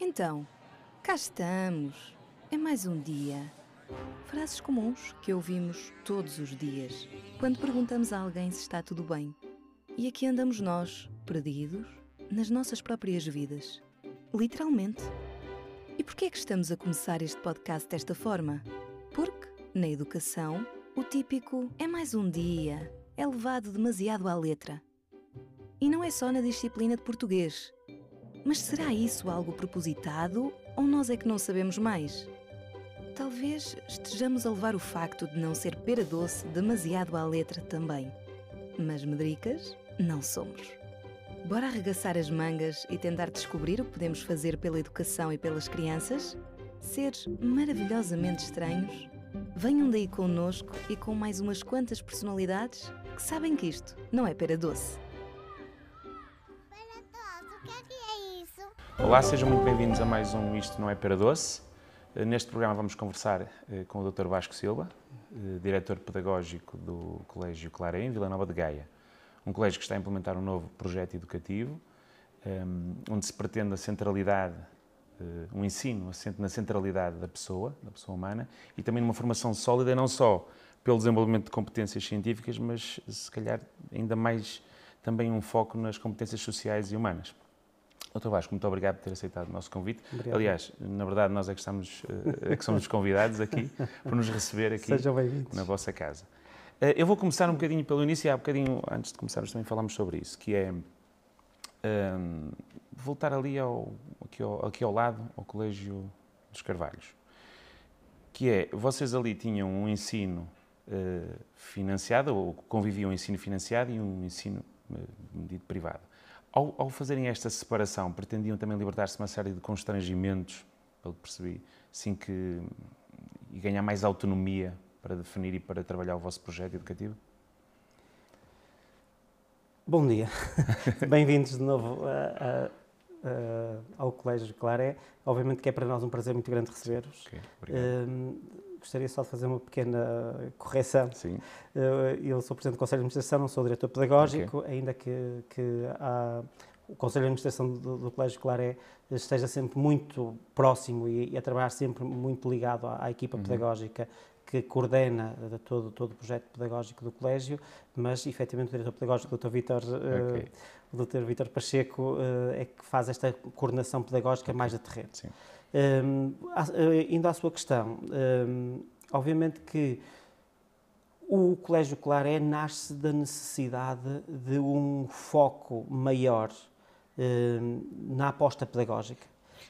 Então, cá estamos. É mais um dia. Frases comuns que ouvimos todos os dias quando perguntamos a alguém se está tudo bem. E aqui andamos nós, perdidos, nas nossas próprias vidas. Literalmente. E porquê é que estamos a começar este podcast desta forma? Porque, na educação, o típico é mais um dia é levado demasiado à letra. E não é só na disciplina de português. Mas será isso algo propositado ou nós é que não sabemos mais? Talvez estejamos a levar o facto de não ser pera doce demasiado à letra também. Mas medricas não somos. Bora arregaçar as mangas e tentar descobrir o que podemos fazer pela educação e pelas crianças? Seres maravilhosamente estranhos? Venham daí connosco e com mais umas quantas personalidades que sabem que isto não é pera doce. Olá, sejam muito bem-vindos a mais um Isto Não é Pera Doce. Eh, Neste programa vamos conversar eh, com o Dr. Vasco Silva, eh, diretor pedagógico do Colégio Claré, em Vila Nova de Gaia. Um colégio que está a implementar um novo projeto educativo, ehm, onde se pretende a centralidade, um ensino na centralidade da pessoa, da pessoa humana, e também numa formação sólida, não só pelo desenvolvimento de competências científicas, mas se calhar ainda mais também um foco nas competências sociais e humanas. Doutor Vasco, muito obrigado por ter aceitado o nosso convite. Obrigado. Aliás, na verdade, nós é que, estamos, eh, é que somos os convidados aqui, por nos receber aqui na vossa casa. Eh, Eu vou começar um bocadinho pelo início, e há bocadinho, antes de começarmos, também falámos sobre isso, que é hum, voltar ali ao, aqui, ao, aqui ao lado, ao Colégio dos Carvalhos. Que é, vocês ali tinham um ensino eh, financiado, ou conviviam um ensino financiado e um ensino medido privado. Ao, ao fazerem esta separação, pretendiam também libertar-se de uma série de constrangimentos, pelo que percebi, assim que. e ganhar mais autonomia para definir e para trabalhar o vosso projeto educativo? Bom dia. Bem-vindos de novo a- a- ao Colégio Claré. Obviamente que é para nós um prazer muito grande receber-vos. Ok, obrigado. Gostaria só de fazer uma pequena correção. Sim, Uh, Eu sou Presidente do Conselho de Administração, não sou Diretor Pedagógico, ainda que, que há- o Conselho de Administração do, do Colégio Claré esteja sempre muito próximo e, e a trabalhar sempre muito ligado à, à equipa pedagógica que coordena de todo, todo o projeto pedagógico do Colégio, mas efetivamente o Diretor Pedagógico, o Dr. Vítor, uh, Ok. o Dr. Vítor Pacheco, uh, é que faz esta coordenação pedagógica mais de terreno. sim. Eh, indo à sua questão, hum, obviamente que o Colégio Claré nasce da necessidade de um foco maior hum, na aposta pedagógica.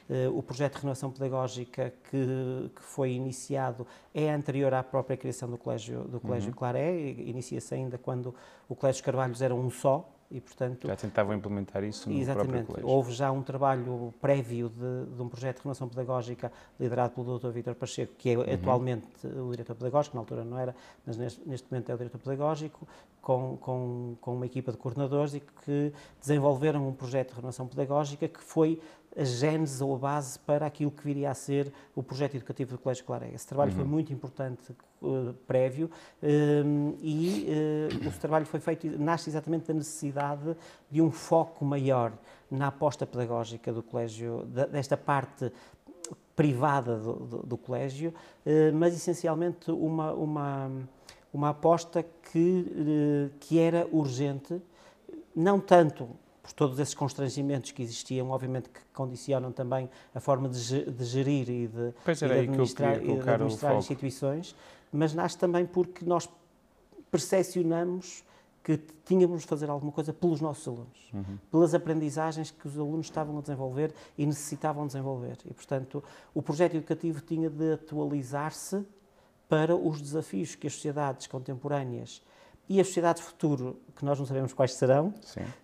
Eh, O projeto de renovação pedagógica que, que foi iniciado é anterior à própria criação do Colégio, do colégio Claré, e inicia-se ainda quando o Colégio Carvalhos era um só, e portanto Já tentavam implementar isso no próprio Exatamente. colégio. Houve já um trabalho prévio de, de um projeto de renovação pedagógica liderado pelo Dr. Vítor Pacheco, que é atualmente o diretor pedagógico, na altura não era, mas neste, neste momento é o diretor pedagógico, com, com, com uma equipa de coordenadores e que desenvolveram um projeto de renovação pedagógica que foi a gênese ou a base para aquilo que viria a ser o projeto educativo do Colégio Claré. Esse trabalho foi muito importante eh, prévio eh, e eh, o trabalho foi feito, nasce exatamente da necessidade de um foco maior na aposta pedagógica do colégio, desta parte privada do, do- do colégio, eh, mas essencialmente uma, uma, uma aposta que, que era urgente, não tanto por todos esses constrangimentos que existiam, obviamente que condicionam também a forma de, de gerir e de, Pois e de administrar, e de administrar instituições, mas nasce também porque nós percepcionamos que tínhamos de fazer alguma coisa pelos nossos alunos, Uhum. pelas aprendizagens que os alunos estavam a desenvolver e necessitavam desenvolver. E, portanto, o projeto educativo tinha de atualizar-se para os desafios que as sociedades contemporâneas e as sociedades futuro, que nós não sabemos quais serão,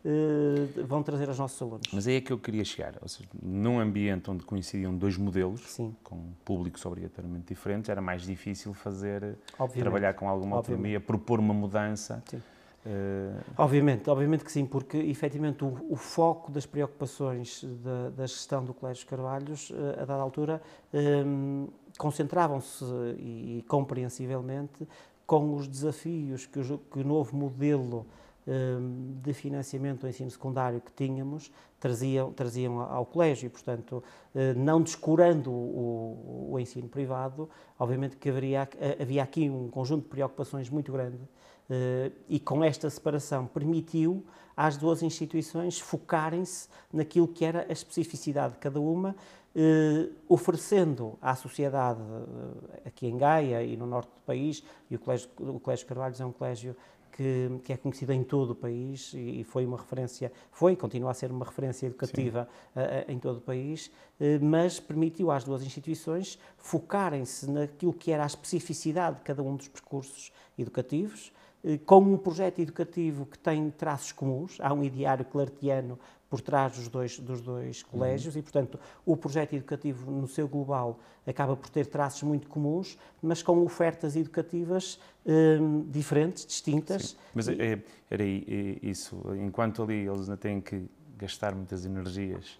eh, vão trazer aos nossos alunos. Mas aí é que eu queria chegar. Ou seja, num ambiente onde coincidiam dois modelos, Sim, com públicos obrigatoriamente diferentes, era mais difícil fazer, obviamente. trabalhar com alguma Obviamente. autonomia, propor uma mudança. Sim. Eh, Obviamente, obviamente que sim, porque efetivamente o, o foco das preocupações da, da gestão do Colégio Carvalhos, eh, a dada altura, hum, concentravam-se e, compreensivelmente com os desafios que o, que o novo modelo hum, de financiamento do ensino secundário que tínhamos traziam, traziam ao colégio. Portanto, eh, não descurando o, o, ensino privado, obviamente que haveria, havia aqui um conjunto de preocupações muito grande eh, e com esta separação permitiu às duas instituições focarem-se naquilo que era a especificidade de cada uma, eh, oferecendo à sociedade aqui em Gaia e no norte do país, e o Colégio, o Colégio Carvalhos é um colégio que, que, é conhecida em todo o país e, foi uma referência, foi e continua a ser uma referência educativa uh, em todo o país, uh, mas permitiu às duas instituições focarem-se naquilo que era a especificidade de cada um dos percursos educativos, uh, com um projeto educativo que tem traços comuns, há um ideário clartiano por trás dos dois, dos dois colégios uhum. e, portanto, o projeto educativo no seu global acaba por ter traços muito comuns, mas com ofertas educativas hum, diferentes, distintas. Sim. Mas é, era isso, enquanto ali eles ainda têm que gastar muitas energias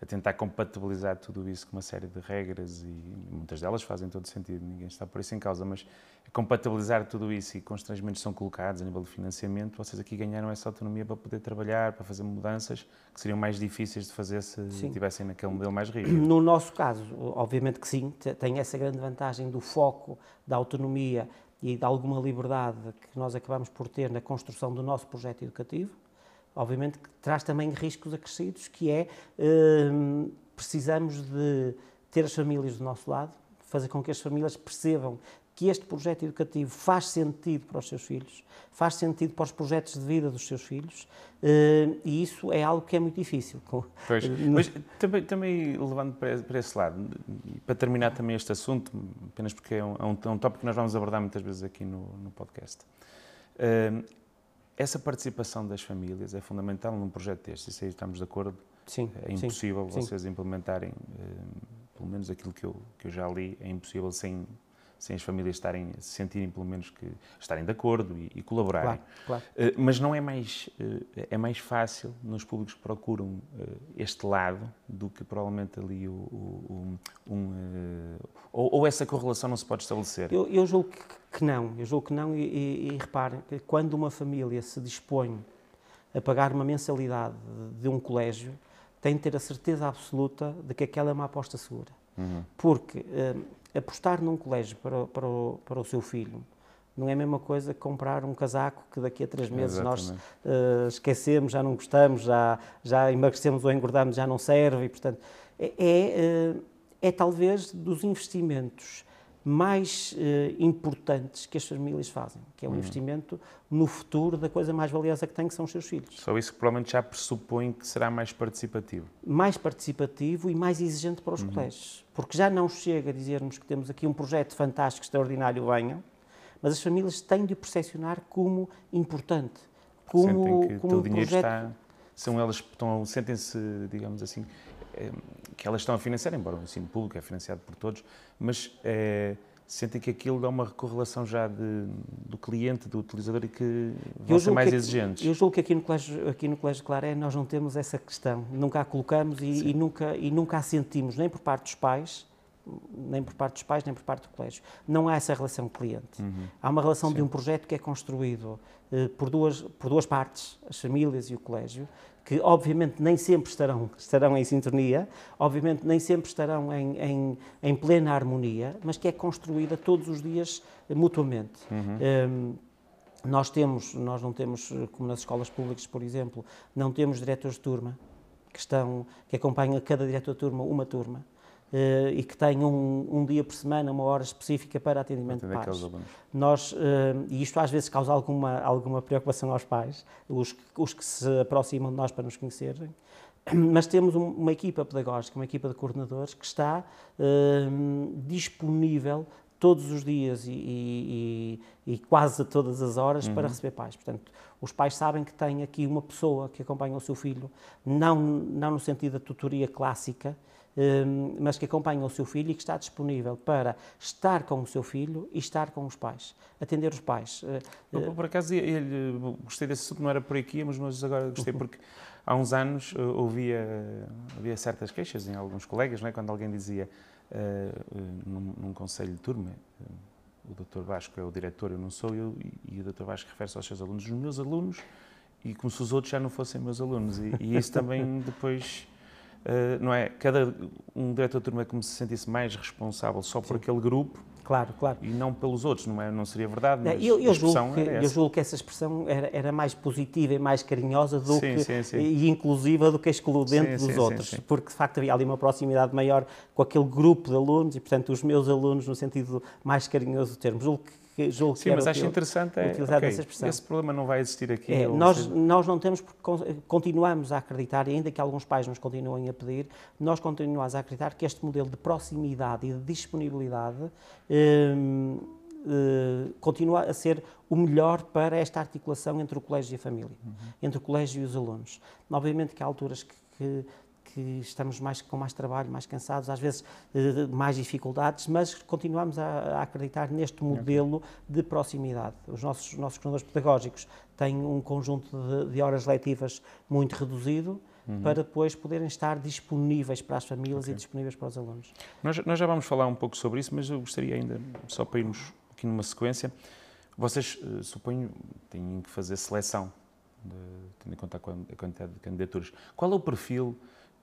a tentar compatibilizar tudo isso com uma série de regras e muitas delas fazem todo sentido, ninguém está por isso em causa, mas compatibilizar tudo isso e constrangimentos são colocados a nível de financiamento, vocês aqui ganharam essa autonomia para poder trabalhar, para fazer mudanças que seriam mais difíceis de fazer se sim. estivessem naquele modelo mais rígido. No nosso caso, obviamente que sim, tem essa grande vantagem do foco, da autonomia e de alguma liberdade que nós acabamos por ter na construção do nosso projeto educativo obviamente que traz também riscos acrescidos, que é hum, precisamos de ter as famílias do nosso lado, fazer com que as famílias percebam que este projeto educativo faz sentido para os seus filhos, faz sentido para os projetos de vida dos seus filhos, hum, e isso é algo que é muito difícil. Pois, mas também, também levando para esse lado, para terminar também este assunto, apenas porque é um, é um, é um tópico que nós vamos abordar muitas vezes aqui no, no podcast. Essa participação das famílias é fundamental num projeto deste, isso aí estamos de acordo? Sim. É impossível sim, vocês sim. implementarem, eh, pelo menos aquilo que eu, que eu já li, é impossível sem sem as famílias estarem, se sentirem pelo menos que estarem de acordo e, e colaborarem. Claro, claro. Uh, mas não é mais, uh, é mais fácil nos públicos que procuram uh, este lado do que provavelmente ali o, o, um, ou, ou, essa correlação não se pode estabelecer? Eu, eu julgo que, não, eu julgo que não e, e, e reparem que quando uma família se dispõe a pagar uma mensalidade de um colégio, tem de ter a certeza absoluta de que aquela é uma aposta segura. Uhum. Porque apostar num colégio para, para, o, para o seu filho não é a mesma coisa que comprar um casaco que daqui a três meses Exatamente. nós uh, esquecemos, já não gostamos, já, já emagrecemos ou engordamos, já não serve. E, portanto, é, é, uh, é talvez dos investimentos mais uh, importantes que as famílias fazem, que é o uhum. investimento no futuro da coisa mais valiosa que têm, que são os seus filhos. Só isso que provavelmente já pressupõe que será mais participativo. Mais participativo e mais exigente para os uhum. colégios, porque já não chega a dizermos que temos aqui um projeto fantástico, extraordinário, venham, mas as famílias têm de o percepcionar como importante, como, Sentem que como o dinheiro projeto... está... São elas que estão, sentem-se, digamos assim, eh, que elas estão a financiar, embora o ensino público é financiado por todos, mas é, sentem que aquilo dá uma correlação já de, do cliente, do utilizador e que vão ser mais exigentes. Eu julgo que aqui no Colégio, aqui no Colégio Claré nós não temos essa questão, nunca a colocamos e, e, nunca, e nunca a sentimos, nem por parte dos pais, nem por parte dos pais, nem por parte do colégio. Não há essa relação cliente. Uhum. Há uma relação Sim. de um projeto que é construído eh, por, duas, por duas partes, as famílias e o colégio, que obviamente nem sempre estarão, estarão em sintonia, obviamente nem sempre estarão em, em, em plena harmonia, mas que é construída todos os dias mutuamente. Uhum. Um, nós temos, nós não temos, como nas escolas públicas, por exemplo, não temos diretores de turma que estão, que acompanham cada diretor de turma uma turma. Uh, e que tenham um, um, dia por semana, uma hora específica para atendimento de pais. Nós, uh, e isto às vezes causa alguma, alguma preocupação aos pais, os, os que se aproximam de nós para nos conhecerem, mas temos um, uma equipa pedagógica, uma equipa de coordenadores que está uh, disponível todos os dias e, e, e, quase a todas as horas uhum. para receber pais. Portanto, os pais sabem que têm aqui uma pessoa que acompanha o seu filho, não, não no sentido da tutoria clássica, mas que acompanha o seu filho e que está disponível para estar com o seu filho e estar com os pais, atender os pais. Eh, eu, por acaso, ele, gostei desse assunto, não era por aqui, mas agora gostei porque há uns anos eh, ouvia, havia certas queixas em alguns colegas, não é? quando alguém dizia uh, num, num conselho de turma, o Dr. Vasco é o diretor, eu não sou eu, e o Dr. Vasco refere-se aos seus alunos. Os meus alunos e como se os outros já não fossem meus alunos. E, e isso também depois, não é? Cada um diretor de turma é como se sentisse mais responsável só por Sim. aquele grupo Claro, claro. E não pelos outros, não, é, não seria verdade, mas eu, eu julgo que, Eu julgo que essa expressão era, era mais positiva e mais carinhosa do sim, que, sim, sim. e inclusiva do que excludente dos outros, porque de facto havia ali uma proximidade maior com aquele grupo de alunos e, portanto, os meus alunos, no sentido mais carinhoso do termo. Julgo que que julgo Sim, que mas acho interessante é, utilizar okay, essa expressão. Esse problema não vai existir aqui. É, nós, seja... nós não temos, porque continuamos a acreditar, e ainda que alguns pais nos continuem a pedir, nós continuamos a acreditar que este modelo de proximidade e de disponibilidade hum, hum, continua a ser o melhor para esta articulação entre o colégio e a família, uhum. entre o colégio e os alunos. Obviamente que há alturas que, que que estamos mais, com mais trabalho, mais cansados, às vezes eh, mais dificuldades, mas continuamos a, a acreditar neste modelo de proximidade. Os nossos, nossos coordenadores pedagógicos têm um conjunto de, de horas letivas muito reduzido, Uhum. para depois poderem estar disponíveis para as famílias okay. e disponíveis para os alunos. Nós, nós, já vamos falar um pouco sobre isso, mas eu gostaria ainda, só para irmos aqui numa sequência, vocês, uh, suponho, têm que fazer seleção, de, tendo em conta a quantidade de candidaturas. Qual é o perfil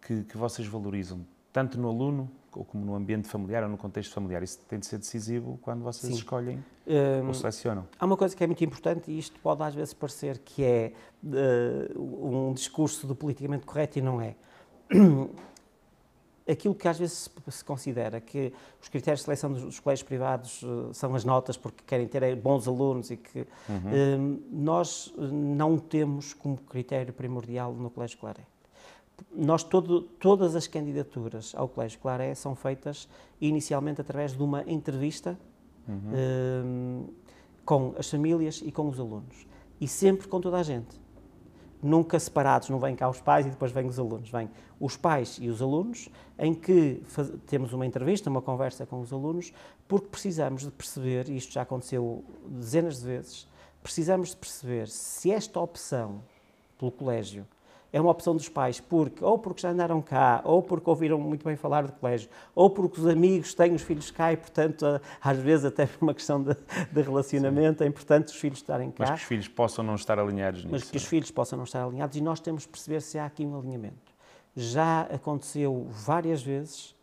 que, que vocês valorizam, tanto no aluno ou como no ambiente familiar ou no contexto familiar? Isso tem de ser decisivo quando vocês Sim. escolhem um, ou selecionam. Há uma coisa que é muito importante e isto pode às vezes parecer que é uh, um discurso do politicamente correto e não é. Aquilo que às vezes se considera que os critérios de seleção dos, colégios privados uh, são as notas porque querem ter bons alunos e que uhum. uh, nós não temos como critério primordial no colégio escolar nós todo, todas as candidaturas ao Colégio Claré são feitas inicialmente através de uma entrevista uhum. um, com as famílias e com os alunos. E sempre com toda a gente. Nunca separados, não vêm cá os pais e depois vêm os alunos. Vêm os pais e os alunos, em que faz, temos uma entrevista, uma conversa com os alunos, porque precisamos de perceber, e isto já aconteceu dezenas de vezes, precisamos de perceber se esta opção pelo colégio é uma opção dos pais, porque ou porque já andaram cá, ou porque ouviram muito bem falar do colégio, ou porque os amigos têm os filhos cá e, portanto, às vezes até por uma questão de, de relacionamento, Sim. é importante os filhos estarem cá. Mas que os filhos possam não estar alinhados nisso. Mas que os filhos possam não estar alinhados e nós temos que perceber se há aqui um alinhamento. Já aconteceu várias vezes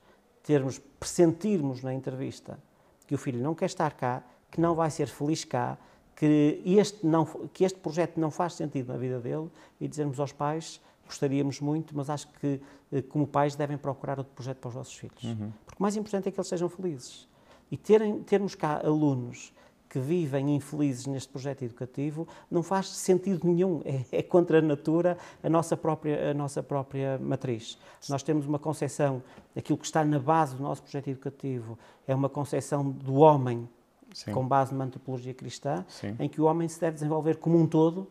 termos, pressentirmos na entrevista que o filho não quer estar cá, que não vai ser feliz cá, que este, não, que este projeto não faz sentido na vida dele e dizermos aos pais gostaríamos muito, mas acho que eh, como pais devem procurar outro projeto para os vossos filhos. Uhum. Porque o mais importante é que eles sejam felizes. E terem, termos cá alunos que vivem infelizes neste projeto educativo não faz sentido nenhum, é, é, contra a natura, a nossa própria, a nossa própria matriz. Nós temos uma concepção, aquilo que está na base do nosso projeto educativo é uma concepção do homem Sim. com base numa antropologia cristã, Sim. em que o homem se deve desenvolver como um todo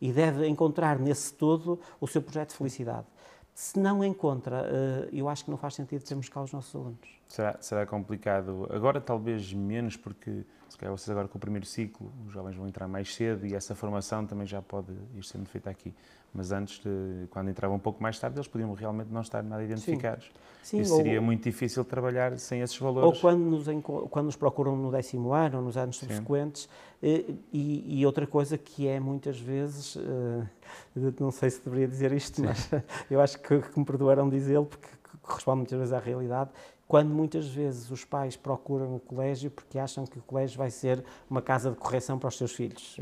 e deve encontrar nesse todo o seu projeto de felicidade. Se não encontra, eh, eu acho que não faz sentido termos cá os nossos alunos. Será, será complicado. Agora, talvez menos, porque se calhar vocês agora com o primeiro ciclo, os jovens vão entrar mais cedo e essa formação também já pode ir sendo feita aqui mas antes, de, quando entravam um pouco mais tarde, eles podiam realmente não estar nada identificados. Sim. Sim, Isso seria ou, muito difícil trabalhar sem esses valores. Ou quando nos, quando nos procuram no décimo ano, ou nos anos Sim. subsequentes. Eh, e, e, outra coisa que é muitas vezes, eh, não sei se deveria dizer isto, mas eu acho que, que me perdoaram dizê-lo, porque corresponde muitas vezes à realidade, quando muitas vezes os pais procuram o colégio porque acham que o colégio vai ser uma casa de correção para os seus filhos.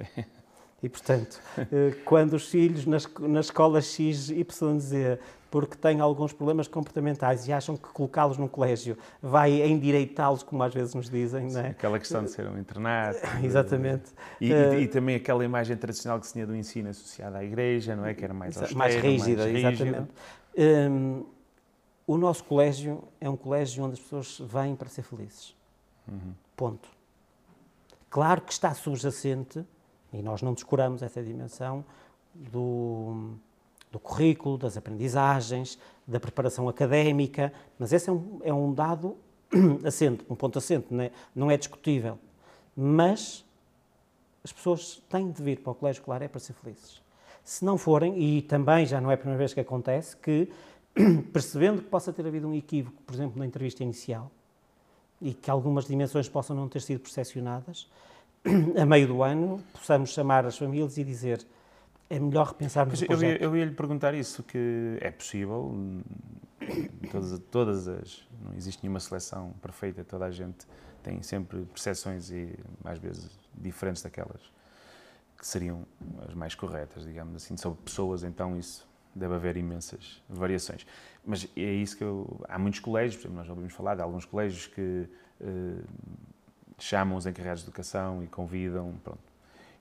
E, portanto, eh, quando os filhos na escola X, Y, Z, porque têm alguns problemas comportamentais e acham que colocá-los num colégio vai endireitá-los, como às vezes nos dizem, não é? Aquela questão de ser um internato. Exatamente. E, uh, e, e, também aquela imagem tradicional que se tinha do ensino associada à igreja, não é? Que era mais austera, mais rígida. Mais rígida. Exatamente. Um, o nosso colégio é um colégio onde as pessoas vêm para ser felizes. Uhum. Ponto. Claro que está subjacente e nós não descuramos essa dimensão do, do currículo, das aprendizagens, da preparação académica, mas esse é um, é um dado assente, um ponto assente, não é, não é discutível. Mas as pessoas têm de vir para o colégio escolar é para ser felizes. Se não forem, e também já não é a primeira vez que acontece, que percebendo que possa ter havido um equívoco, por exemplo, na entrevista inicial, e que algumas dimensões possam não ter sido percepcionadas, a meio do ano, possamos chamar as famílias e dizer é melhor repensarmos Mas o eu, ia, projeto. eu ia lhe perguntar isso, que é possível, hum, todas, todas as, não existe nenhuma seleção perfeita, toda a gente tem sempre percepções e, às vezes, diferentes daquelas que seriam as mais corretas, digamos assim, sobre pessoas, então isso deve haver imensas variações. Mas é isso que eu, há muitos colégios, por exemplo, nós já ouvimos falar de alguns colégios que eh, chamam os encarregados de educação e convidam, pronto,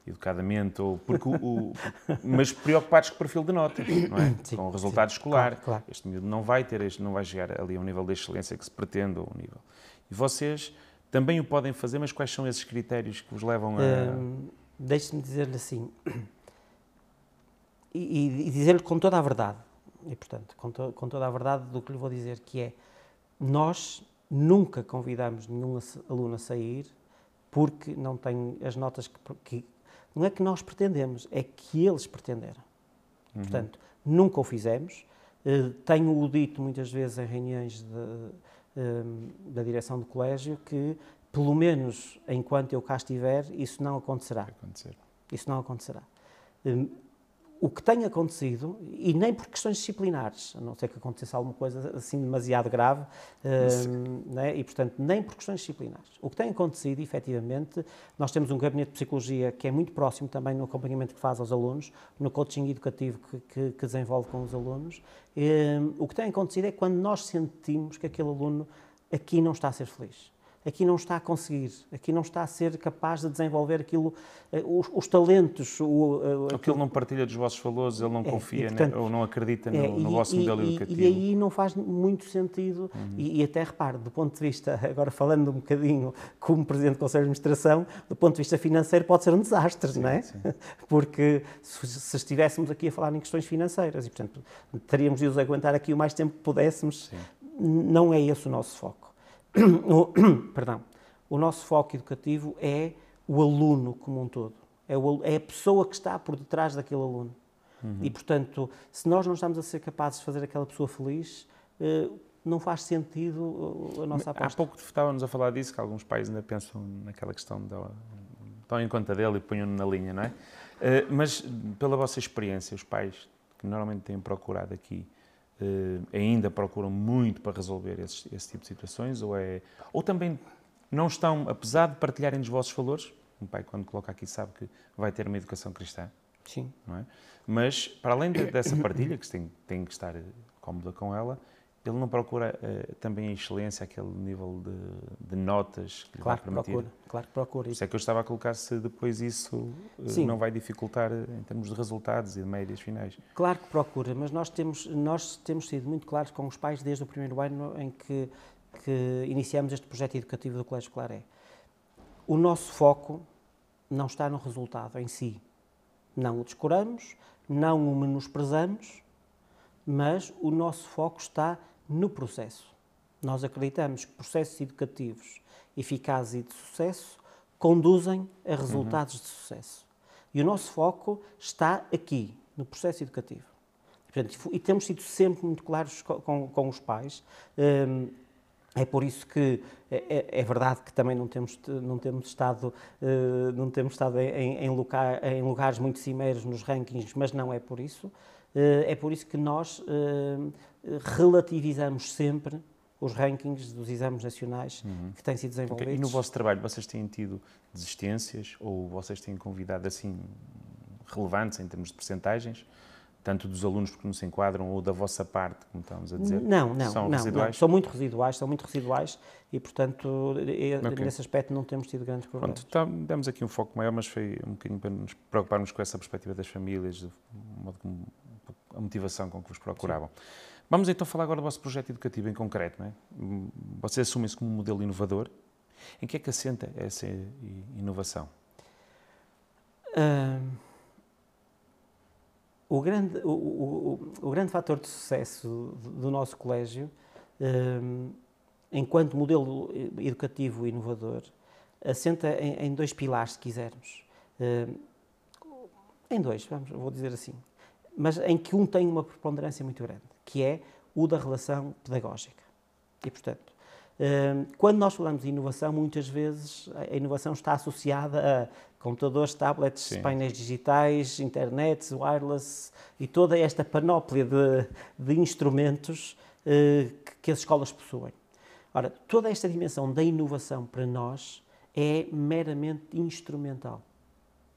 educadamente, ou porque o, o- mas preocupados com o perfil de notas, não é? Sim, com o resultado escolar. Claro, claro. Este miúdo não vai ter, este, não vai chegar ali ao nível de excelência que se pretende, ou ao nível. E vocês também o podem fazer, mas quais são esses critérios que vos levam a... Hum, Deixe-me dizer-lhe assim, e, e- dizer-lhe com toda a verdade, e portanto, com, to- com toda a verdade do que lhe vou dizer, que é, nós nunca convidamos nenhum aluno a sair porque não tem as notas que, que- não é que nós pretendemos, é que eles pretenderam. Uhum. Portanto, nunca o fizemos. Eh, Tenho-o dito muitas vezes em reuniões de, eh, da direção do colégio que, pelo menos enquanto eu cá estiver, isso não acontecerá. acontecer. Isso não acontecerá. Hum, O que tem acontecido, e nem por questões disciplinares, a não ser que acontecesse alguma coisa assim demasiado grave, hum, né? e portanto, nem por questões disciplinares. O que tem acontecido, efetivamente, nós temos um gabinete de psicologia que é muito próximo também no acompanhamento que faz aos alunos, no coaching educativo que, que- que desenvolve com os alunos. Hum, O que tem acontecido é quando nós sentimos que aquele aluno aqui não está a ser feliz aqui não está a conseguir, aqui não está a ser capaz de desenvolver aquilo, eh, os, os talentos, o, eh, que ele não partilha dos vossos valores, ele não É, confia e, portanto, né, ou não acredita no, é, no e- vosso e- modelo educativo. E aí não faz muito sentido, Uhum. e, até repare, do ponto de vista, agora falando um bocadinho como Presidente do Conselho de Administração, do ponto de vista financeiro pode ser um desastre, não é? sim. Porque se, se estivéssemos aqui a falar em questões financeiras, e portanto teríamos de os aguentar aqui o mais tempo que pudéssemos, Sim. não é esse o nosso foco. O, perdão. O nosso foco educativo é o aluno como um todo. É, o é a pessoa que está por detrás daquele aluno. E, portanto, se nós não estamos a ser capazes de fazer aquela pessoa feliz, eh, não faz sentido uh, a nossa Há aposta. pouco estávamos a falar disso, que alguns pais ainda pensam naquela questão de estão em conta dele e ponham-no na linha, não é? Eh, Mas, pela vossa experiência, os pais que normalmente têm procurado aqui eh, ainda procuram muito para resolver esses- esse tipo de situações ou, é, ou também não estão, apesar de partilharem dos vossos valores, um pai quando coloca aqui sabe que vai ter uma educação cristã, Sim. não é? Mas, para além de- dessa partilha, que tem, tem que estar eh, cómoda com ela, ele não procura eh, também a excelência, aquele nível de, de notas que lhe Claro vai que permitir. procura. Claro que procura. Isso é que eu estava a colocar se depois isso Sim. não vai dificultar eh, em termos de resultados e de médias finais. Claro que procura, mas nós temos, nós temos sido muito claros com os pais desde o primeiro ano em que, que iniciamos este projeto educativo do Colégio Claré. O nosso foco não está no resultado em si. Não o descuramos, não o menosprezamos, mas o nosso foco está no processo. Nós acreditamos que processos educativos eficazes e de sucesso conduzem a resultados de sucesso. E o nosso foco está aqui, no processo educativo. Portanto, e fu- e temos sido sempre muito claros co- com, com os pais. Hum, é por isso que é, é- é verdade que também não temos, te- não temos estado, eh, não temos estado em, em lugar- em lugares muito cimeiros nos rankings, mas não é por isso. Eh, é por isso que nós eh, relativizamos sempre os rankings dos exames nacionais que têm sido desenvolvidos. E no vosso trabalho, vocês têm tido desistências ou vocês têm convidado assim relevantes em termos de percentagens? Tanto dos alunos porque não se enquadram ou da vossa parte, como estávamos a dizer? Não, não, São não, residuais? não. São muito residuais, são muito residuais e, portanto, e- Ok. nesse aspecto não temos tido grandes problemas. Pronto, tá, demos aqui um foco maior, mas foi um bocadinho para nos preocuparmos com essa perspectiva das famílias, do modo como a motivação com que vos procuravam. Vamos então falar agora do vosso projeto educativo em concreto. Não é? Hum, Vocês assumem-se como um modelo inovador. Em que é que assenta essa inovação? O, grande, o, o- o- grande fator de sucesso do nosso colégio, enquanto modelo educativo inovador, assenta em, em dois pilares, se quisermos. Em dois, vamos, vou dizer assim. Mas em que um tem uma preponderância muito grande, que é o da relação pedagógica. E, portanto, Uh, quando nós falamos de inovação, muitas vezes a inovação está associada a computadores, tablets, Sim. painéis digitais, internet, wireless e toda esta panóplia de, de instrumentos que, que as escolas possuem. Ora, toda esta dimensão da inovação para nós é meramente instrumental.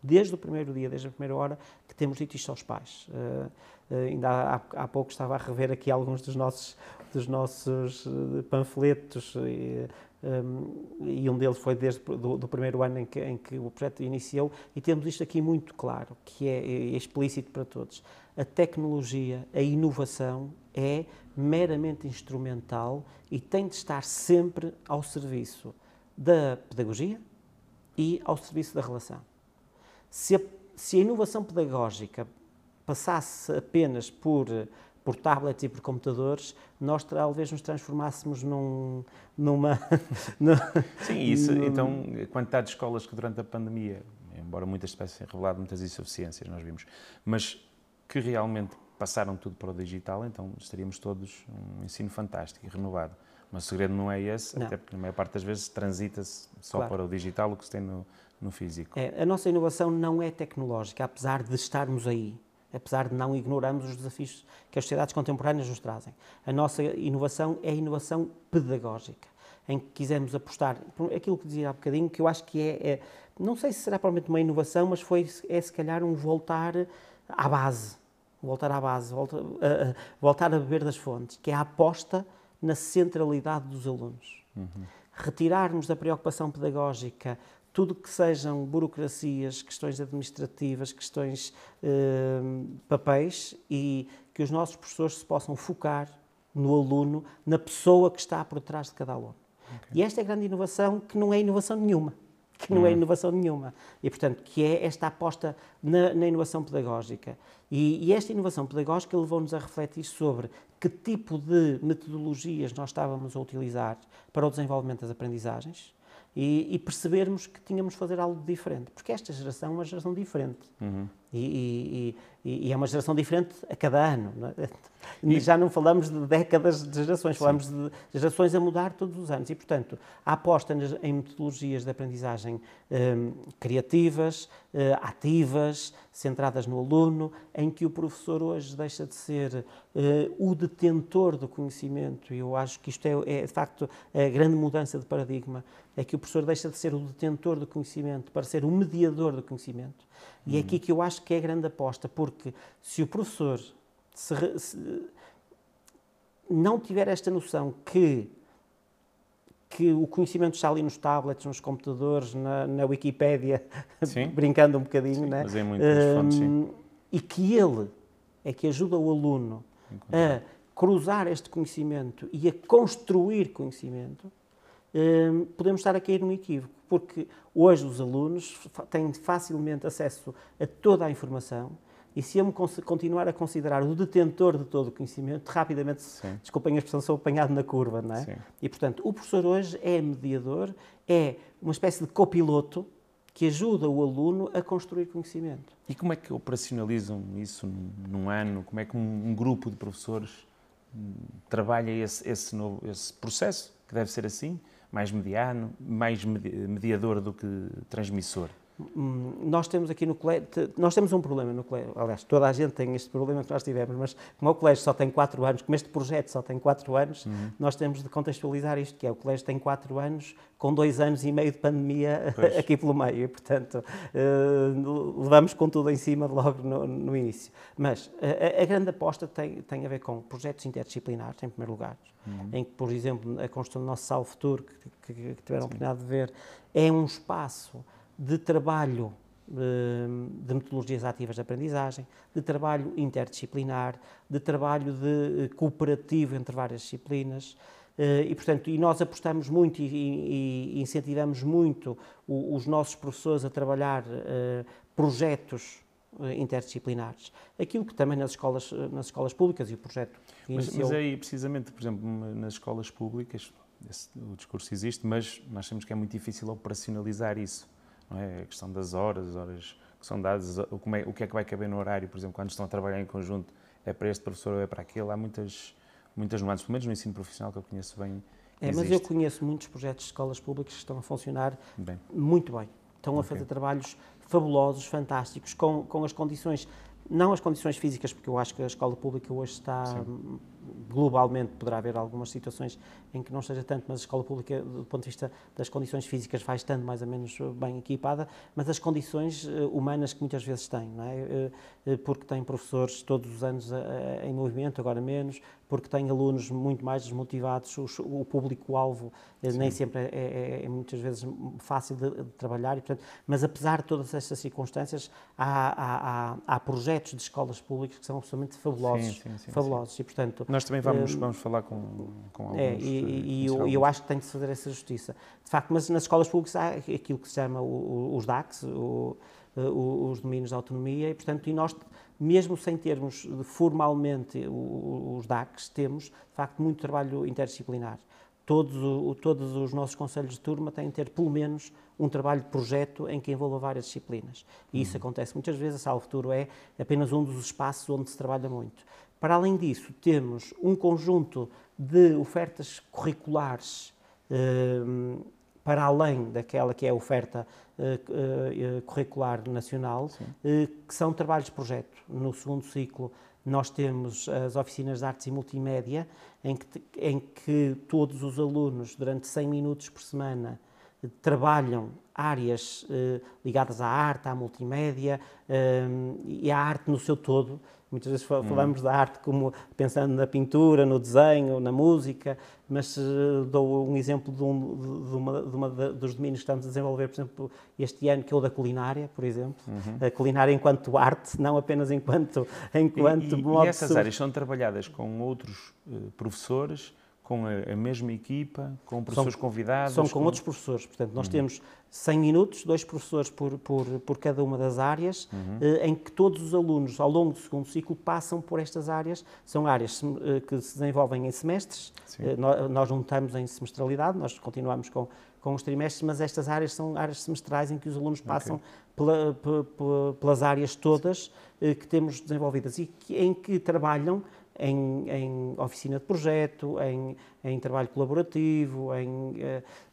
Desde o primeiro dia, desde a primeira hora, que temos dito isto aos pais. Uh, uh, ainda há, há, pouco estava a rever aqui alguns dos nossos, dos nossos uh, panfletos e, um, e um deles foi desde do, do primeiro ano em que, em que, o projeto iniciou e temos isto aqui muito claro, que é, é explícito para todos. A tecnologia, a inovação é meramente instrumental e tem de estar sempre ao serviço da pedagogia e ao serviço da relação. Se a, se a inovação pedagógica passasse apenas por, por tablets e por computadores, nós talvez nos transformássemos num, numa. Sim, isso. Num... Então, a quantidade de escolas que durante a pandemia, embora muitas tivessem revelado muitas insuficiências, nós vimos, mas que realmente passaram tudo para o digital, então estaríamos todos um ensino fantástico e renovado. Mas o segredo não é esse, não. até porque na maior parte das vezes transita-se só claro. para o digital o que se tem no, no físico. É, a nossa inovação não é tecnológica, apesar de estarmos aí, apesar de não ignorarmos os desafios que as sociedades contemporâneas nos trazem. A nossa inovação é a inovação pedagógica, em que quisemos apostar, aquilo que dizia há bocadinho, que eu acho que é, é não sei se será provavelmente uma inovação, mas foi, é se calhar um voltar à base, voltar à base, voltar, uh, voltar a beber das fontes, que é a aposta na centralidade dos alunos. Uhum. Retirarmos da preocupação pedagógica tudo que sejam burocracias, questões administrativas, questões uh, papéis e que os nossos professores se possam focar no aluno, na pessoa que está por trás de cada aluno. Okay. E esta é a grande inovação que não é inovação nenhuma que não é uhum. inovação nenhuma. E, portanto, que é esta aposta na, na inovação pedagógica. E, e, esta inovação pedagógica levou-nos a refletir sobre que tipo de metodologias nós estávamos a utilizar para o desenvolvimento das aprendizagens e, e percebermos que tínhamos de fazer algo diferente. Porque esta geração é uma geração diferente. Uhum. E, e, e, é uma geração diferente a cada ano. Não é? e... Já não falamos de décadas de gerações, falamos Sim. de gerações a mudar todos os anos. E, portanto, a aposta em metodologias de aprendizagem um, criativas, uh, ativas, centradas no aluno, em que o professor hoje deixa de ser uh, o detentor do conhecimento, e eu acho que isto é, é, de facto, a grande mudança de paradigma, é que o professor deixa de ser o detentor do conhecimento para ser o mediador do conhecimento. E é aqui que eu acho que é a grande aposta, porque se o professor se, se não tiver esta noção que que o conhecimento está ali nos tablets, nos computadores, na, na Wikipédia, brincando um bocadinho, sim, né? Mas é muito um, fontes, sim. E que ele é que ajuda o aluno a cruzar este conhecimento e a construir conhecimento, um, podemos estar a cair num equívoco, porque hoje os alunos têm facilmente acesso a toda a informação e se eu me continuar a considerar o detentor de todo o conhecimento, rapidamente, Sim. desculpem a expressão, sou apanhado na curva, não é? Sim. E, portanto, o professor hoje é mediador, é uma espécie de copiloto que ajuda o aluno a construir conhecimento. E como é que operacionalizam isso num ano? Como é que um, grupo de professores hum, trabalha esse, esse, novo, esse processo, que deve ser assim? Mais mediano, mais mediador do que transmissor? Hum, nós temos aqui no colégio, nós temos um problema no colégio, aliás, toda a gente tem este problema que nós tivemos, mas como o colégio só tem 4 anos, como este projeto só tem 4 anos, uhum. nós temos de contextualizar isto, que é, o colégio tem 4 anos, com 2 anos e meio de pandemia pois. aqui pelo meio, e portanto, uh, levamos com tudo em cima logo no, no início. Mas a, a, grande aposta tem, tem a ver com projetos interdisciplinares, em primeiro lugar, uhum. em que, por exemplo, a construção do nosso Sala Futuro, que, que, que tiveram a oportunidade de ver, é um espaço de trabalho eh, de metodologias ativas de aprendizagem, de trabalho interdisciplinar, de trabalho de eh, cooperativo entre várias disciplinas. Eh, e, portanto, e nós apostamos muito e, incentivamos muito os nossos professores a trabalhar projetos interdisciplinares. Aquilo que também nas escolas, nas escolas públicas e o projeto mas, iniciou... mas aí, precisamente, por exemplo, nas escolas públicas, esse, o discurso existe, mas nós temos que é muito difícil operacionalizar isso é? A questão das horas, as horas que são dadas, o, é, o que é que vai caber no horário, por exemplo, quando estão a trabalhar em conjunto, é para este professor ou é para aquele, há muitas, muitas nuances, pelo menos no ensino profissional que eu conheço bem, É, mas eu conheço muitos projetos de escolas públicas que estão a funcionar bem. muito bem. Estão okay. a fazer trabalhos fabulosos, fantásticos, com, com as condições, não as condições físicas, porque eu acho que a escola pública hoje está Sim globalmente poderá haver algumas situações em que não esteja tanto, mas a escola pública, do ponto de vista das condições físicas, vai estando mais ou menos bem equipada, mas as condições eh, humanas que muitas vezes tem, não é? Eh, eh, porque tem professores todos os anos em movimento, agora menos, porque tem alunos muito mais desmotivados, o público-alvo nem sempre é, é, é, muitas vezes fácil de, de, trabalhar, e, portanto, mas apesar de todas estas circunstâncias, há, há, há, projetos de escolas públicas que são absolutamente fabulosos, sim, sim, sim, fabulosos, e portanto... Nós também vamos, vamos falar com, com alguns... É, e, e eu, eu, acho que tem de se fazer essa justiça. De facto, mas nas escolas públicas há aquilo que se chama os DACs, o, os domínios de autonomia, e portanto, e nós mesmo sem termos formalmente os DACs, temos, de facto, muito trabalho interdisciplinar. Todos, todos os nossos conselhos de turma têm de ter, pelo menos, um trabalho de projeto em que envolva várias disciplinas. E isso uhum. acontece muitas vezes. A Sala Futuro é apenas um dos espaços onde se trabalha muito. Para além disso, temos um conjunto de ofertas curriculares eh, para além daquela que é a oferta uh, uh, curricular nacional, uh, que são trabalhos de projeto. No segundo ciclo, nós temos as oficinas de artes e multimédia, em que, em que todos os alunos, durante 100 minutos por semana, trabalham áreas ligadas à arte, à multimédia e à arte no seu todo, Muitas vezes hum. falamos hum. da arte como pensando na pintura, no desenho, na música, mas uh, dou um exemplo de, um, de, uma, de uma, dos domínios que estamos a desenvolver, por exemplo, este ano, que é o da culinária, por exemplo. Uhum. A culinária enquanto arte, não apenas enquanto, enquanto e, e. E essas áreas são trabalhadas com outros uh, professores com a, a, mesma equipa, com professores são, convidados? São com, com, outros professores. Portanto, nós uhum. temos 100 minutos, dois professores por, por, por cada uma das áreas, uhum. eh, em que todos os alunos, ao longo do segundo ciclo, passam por estas áreas. São áreas eh, que se desenvolvem em semestres. Eh, nós, nós não estamos em semestralidade, nós continuamos com, com os trimestres, mas estas áreas são áreas semestrais em que os alunos passam okay. pela, pela, pelas áreas todas que temos desenvolvidas e que, em que trabalham em, em oficina de projeto, em, em trabalho colaborativo, em, uh,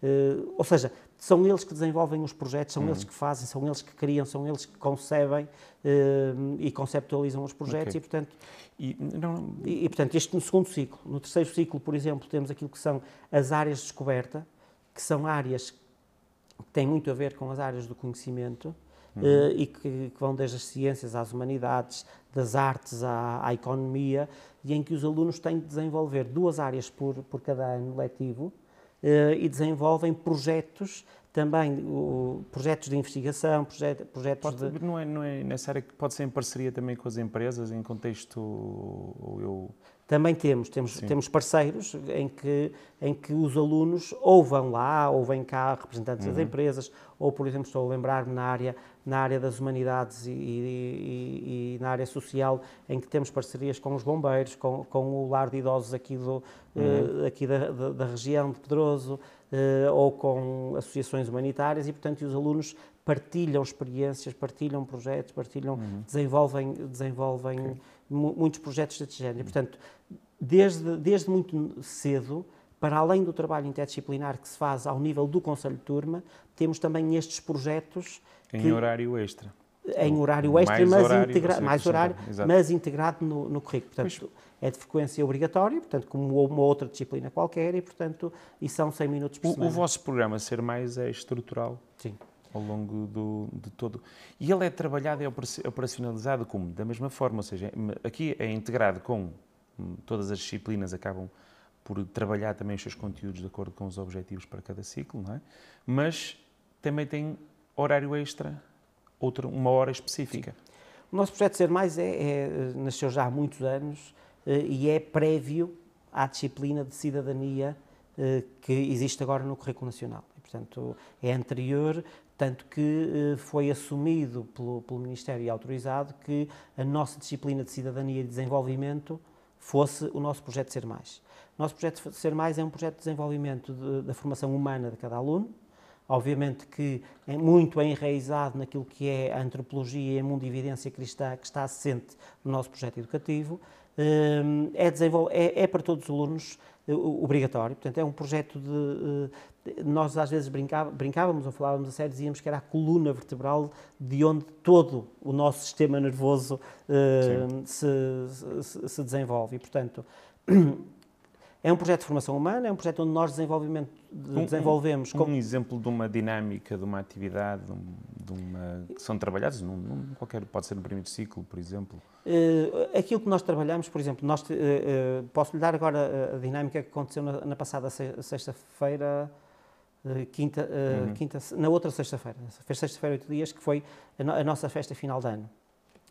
uh, ou seja, são eles que desenvolvem os projetos, são uhum. eles que fazem, são eles que criam, são eles que concebem uh, e conceptualizam os projetos okay. e, portanto, e, não... e, e, portanto, este no segundo ciclo. No terceiro ciclo, por exemplo, temos aquilo que são as áreas de descoberta, que são áreas que têm muito a ver com as áreas do conhecimento, uhum. uh, e que, que, vão desde as ciências às humanidades, das artes à, à, economia, e em que os alunos têm de desenvolver duas áreas por, por cada ano letivo uh, e desenvolvem projetos também o, projetos de investigação, projet, projetos pode, de... Não é, não é nessa área que pode ser em parceria também com as empresas, em contexto... Eu também temos, temos, temos parceiros em que, em que os alunos ou vão lá, ou vêm cá representantes uhum. das empresas, ou, por exemplo, estou a lembrar-me na área, na área das humanidades e, e, e, na área social, em que temos parcerias com os bombeiros, com, com o lar de idosos aqui, do, uhum. uh, aqui da, da, da, região de Pedroso, uh, ou com associações humanitárias, e, portanto, os alunos partilham experiências, partilham projetos, partilham, uhum. desenvolvem, desenvolvem okay. muitos projetos deste género. E, portanto, desde, desde muito cedo, para além do trabalho interdisciplinar que se faz ao nível do Conselho de Turma, temos também estes projetos. Em que, horário extra. Em horário extra, mais mas, horário, integra mais horário mas integrado no, no currículo. Portanto, é de frequência obrigatória, portanto, como uma outra disciplina qualquer, e, portanto, e são 100 minutos por o, semana. O vosso programa Ser Mais é estrutural? Sim ao longo do, de todo. E ele é trabalhado e operacionalizado como? Da mesma forma, ou seja, aqui é integrado com hum, todas as disciplinas, acabam por trabalhar também os seus conteúdos de acordo com os objetivos para cada ciclo, é? Mas também tem horário extra, outra, uma hora específica. Sim. O nosso projeto Ser Mais é, é, nasceu já há muitos anos eh, e é prévio à disciplina de cidadania eh, que existe agora no Currículo Nacional. E, portanto, é anterior tanto que eh, foi assumido pelo, pelo Ministério e autorizado que a nossa disciplina de cidadania e desenvolvimento fosse o nosso projeto Ser Mais. Nosso projeto Ser Mais é um projeto de desenvolvimento de, da formação humana de cada aluno, obviamente que é muito enraizado naquilo que é a antropologia e a mundividência cristã que está assente no nosso projeto educativo, eh, é, é, é para todos os alunos obrigatório. Portanto, é um projeto de. Nós às vezes brincávamos ou falávamos a sério, dizíamos que era a coluna vertebral de onde todo o nosso sistema nervoso se, se, se desenvolve. E, portanto, é um projeto de formação humana, é um projeto onde nós desenvolvimento, desenvolvemos... Um, um, um exemplo de uma dinâmica, de uma atividade, de uma, que são trabalhados num, num, qualquer, pode ser no primeiro ciclo, por exemplo? Uh, aquilo que nós trabalhamos, por exemplo, nós, uh, uh, posso lhe dar agora a dinâmica que aconteceu na, na passada sexta-feira, quinta, uhum. quinta, na outra sexta-feira, fez sexta-feira oito dias, que foi a, no, a nossa festa final de ano.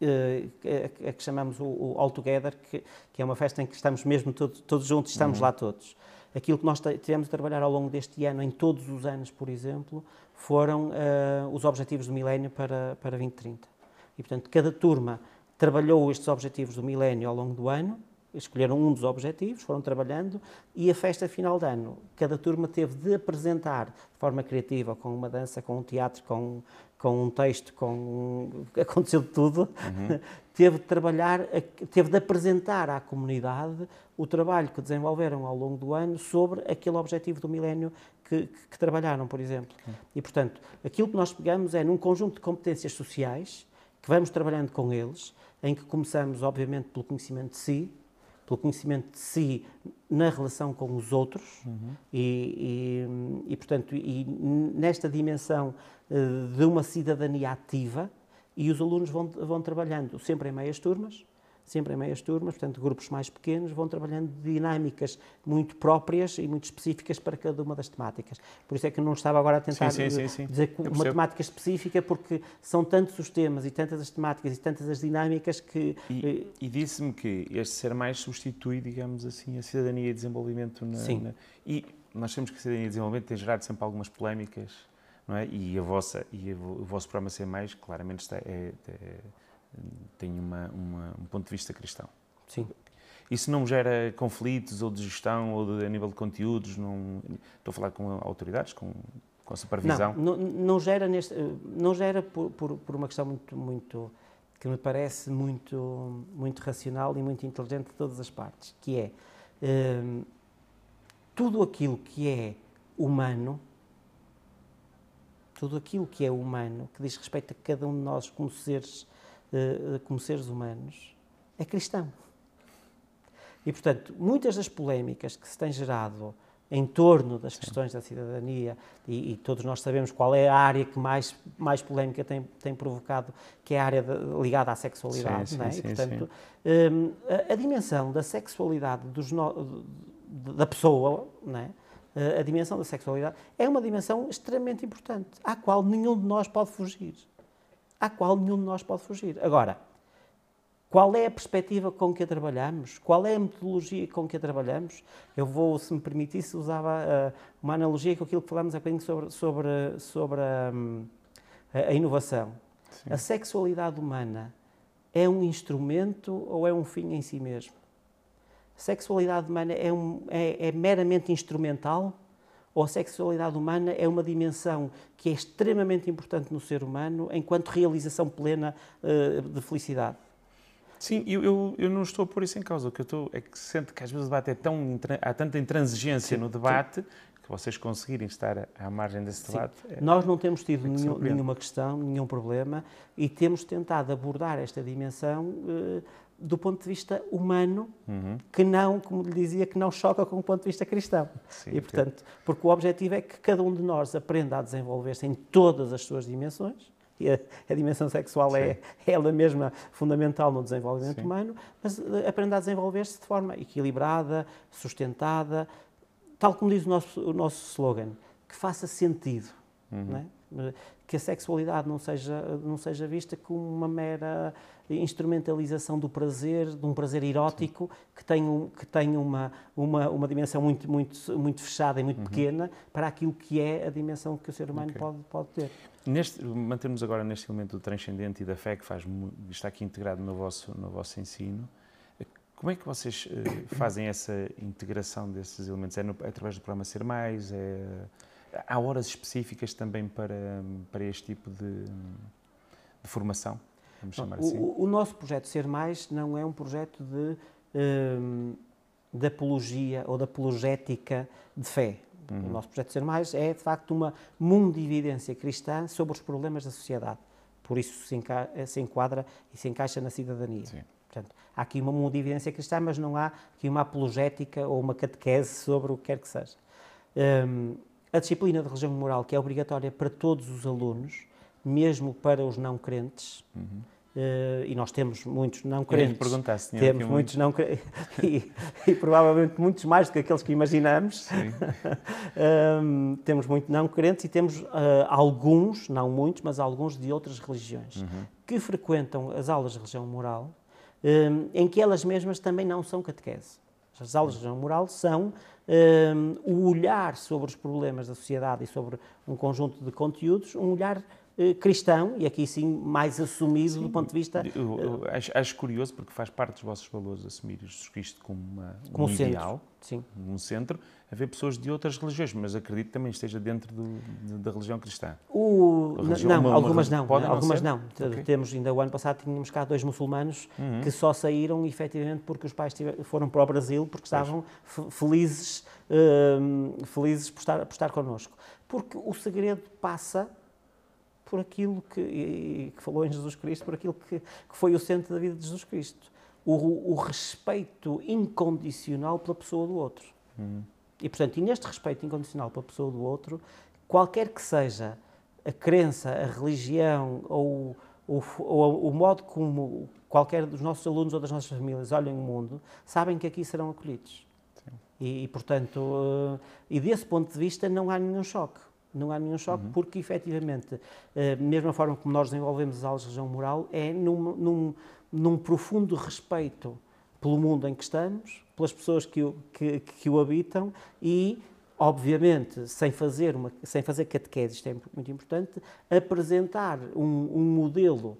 A, a, que chamamos o, All Together, que, é uma festa em que estamos mesmo todos, todos juntos, estamos uhum. lá todos. Aquilo que nós tivemos a trabalhar ao longo deste ano, em todos os anos, por exemplo, foram uh, os objetivos do milénio para, para 2030. E, portanto, cada turma trabalhou estes objetivos do milénio ao longo do ano, escolheram um dos objetivos, foram trabalhando e a festa final de ano, cada turma teve de apresentar de forma criativa, com uma dança, com um teatro, com, com um texto, com aconteceu de tudo, uhum. teve de trabalhar, teve de apresentar à comunidade o trabalho que desenvolveram ao longo do ano sobre aquele objetivo do milénio que, que, que trabalharam, por exemplo. Uhum. E, portanto, aquilo que nós pegamos é num conjunto de competências sociais que vamos trabalhando com eles, em que começamos, obviamente, pelo conhecimento de si, pelo conhecimento de si na relação com os outros uhum. e, e, e, portanto, e nesta dimensão uh, de uma cidadania ativa e os alunos vão, vão trabalhando sempre em meias turmas, sempre em meias turmas, portanto, grupos mais pequenos, vão trabalhando dinâmicas muito próprias e muito específicas para cada uma das temáticas. Por isso é que não estava agora a tentar sim, sim, sim, dizer uma temática específica, porque são tantos os temas e tantas as temáticas e tantas as dinâmicas que... E, eh, e disse-me que este ser mais substitui, digamos assim, a cidadania e desenvolvimento na... Sim. Na, e nós sabemos que a cidadania e desenvolvimento tem gerado sempre algumas polémicas, não é? E, a vossa, e o vosso programa Ser Mais, claramente, está, é, é tem uma, uma, um ponto de vista cristão. Sim. Isso não gera conflitos ou de gestão ou de, a nível de conteúdos? Não, estou a falar com autoridades, com, com a supervisão? Não, não, não gera, neste, não gera por, por, por, uma questão muito, muito que me parece muito, muito racional e muito inteligente de todas as partes, que é hum, tudo aquilo que é humano, tudo aquilo que é humano, que diz respeito a cada um de nós como seres como seres humanos, é cristão. E, portanto, muitas das polémicas que se têm gerado em torno das Sim. questões da cidadania, e, e, todos nós sabemos qual é a área que mais, mais polémica tem, tem provocado, que é a área de, ligada à sexualidade. Sim, é? sim, e, portanto, um, a, a, dimensão da sexualidade no, da pessoa, é? a dimensão da sexualidade, é uma dimensão extremamente importante, à qual nenhum de nós pode fugir à qual nenhum de nós pode fugir. Agora, qual é a perspectiva com que a trabalhamos? Qual é a metodologia com que a trabalhamos? Eu vou, se me permitisse, usava uh, uma analogia com aquilo que falámos há bocadinho sobre, sobre, sobre um, a, inovação. Sim. A sexualidade humana é um instrumento ou é um fim em si mesmo? A sexualidade humana é, um, é, é meramente instrumental ou a sexualidade humana é uma dimensão que é extremamente importante no ser humano enquanto realização plena uh, de felicidade. Sim, eu, eu, eu, não estou a pôr isso em causa. O que eu estou é que sinto que às vezes o debate é tão. há tanta intransigência sim, no debate que vocês conseguirem estar à margem desse debate. É, Nós não temos tido é nenhum, nenhuma questão, nenhum problema e temos tentado abordar esta dimensão. Uh, do ponto de vista humano, uhum. que não, como lhe dizia, que não choca com o ponto de vista cristão. Sim, e, portanto, porque o objetivo é que cada um de nós aprenda a desenvolver-se em todas as suas dimensões, e a, a dimensão sexual é, Sim. é ela mesma fundamental no desenvolvimento Sim. humano, mas eh, aprenda a desenvolver-se de forma equilibrada, sustentada, tal como diz o nosso, o nosso slogan, que faça sentido. Uhum. É? Que a sexualidade não seja, não seja vista como uma mera instrumentalização do prazer, de um prazer erótico que tem, um, que tem uma, uma, uma dimensão muito, muito, muito fechada e muito uhum. pequena para aquilo que é a dimensão que o ser humano okay. pode, pode ter. Neste, mantermos agora neste elemento do transcendente e da fé que faz, está aqui integrado no vosso, no vosso ensino. Como é que vocês uh, fazem essa integração desses elementos? É, no, é através do programa Ser Mais? É, há horas específicas também para, para este tipo de, de formação? Vamos chamar assim. O, o, nosso projeto Ser Mais não é um projeto de, um, da apologia ou da apologética de fé. O nosso projeto Ser Mais é, de facto, uma mundividência cristã sobre os problemas da sociedade. Por isso se, enca se enquadra e se encaixa na cidadania. Sim. Portanto, há aqui uma mundividência cristã, mas não há aqui uma apologética ou uma catequese sobre o que quer que seja. Hum, a disciplina de religião moral, que é obrigatória para todos os alunos, mesmo para os não crentes, eh, e nós temos muitos não Uhum. Crentes. perguntar se tinha Temos muitos não crentes, e, e provavelmente muitos mais do que aqueles que imaginamos. Temos muito não crentes e temos ah, alguns, não muitos, mas alguns de outras religiões, Uhum. que frequentam as aulas de religião moral, em que elas mesmas também não são catequese. As aulas de religião moral são o olhar sobre os problemas da sociedade e sobre um conjunto de conteúdos, um olhar cristão, e aqui sim mais assumido do ponto de vista Eu, eu acho, acho curioso porque faz parte dos vossos valores assumir Jesus Cristo como, uma, como um centro. ideal, Sim. um centro, haver pessoas de outras religiões, mas acredito que também esteja dentro do- de- da religião cristã. O, religião- não, uma- uma algumas religião- não, podem não algumas ser? não. Temos ainda o ano passado tínhamos cá dois muçulmanos Uhum. que só saíram efetivamente porque os pais tive- foram para o Brasil porque estavam fe- felizes, hum, felizes por estar, por estar connosco. Porque o segredo passa por aquilo que, que falou em Jesus Cristo, por aquilo que, que foi o centro da vida de Jesus Cristo. O, o respeito incondicional pela pessoa do outro. E, portanto, e neste respeito incondicional pela pessoa do outro, qualquer que seja a crença, a religião ou, o- ou o modo como qualquer dos nossos alunos ou das nossas famílias olham o mundo, sabem que aqui serão acolhidos. E, e, portanto, eh, e desse ponto de vista não há nenhum choque. Não há nenhum choque porque, efetivamente, eh, mesmo a forma como nós desenvolvemos de religião moral é num, num, num profundo respeito pelo mundo em que estamos, pelas pessoas que o, que, que o habitam e, obviamente, sem fazer, uma, sem fazer catequese, isto é muito importante, apresentar um, um modelo,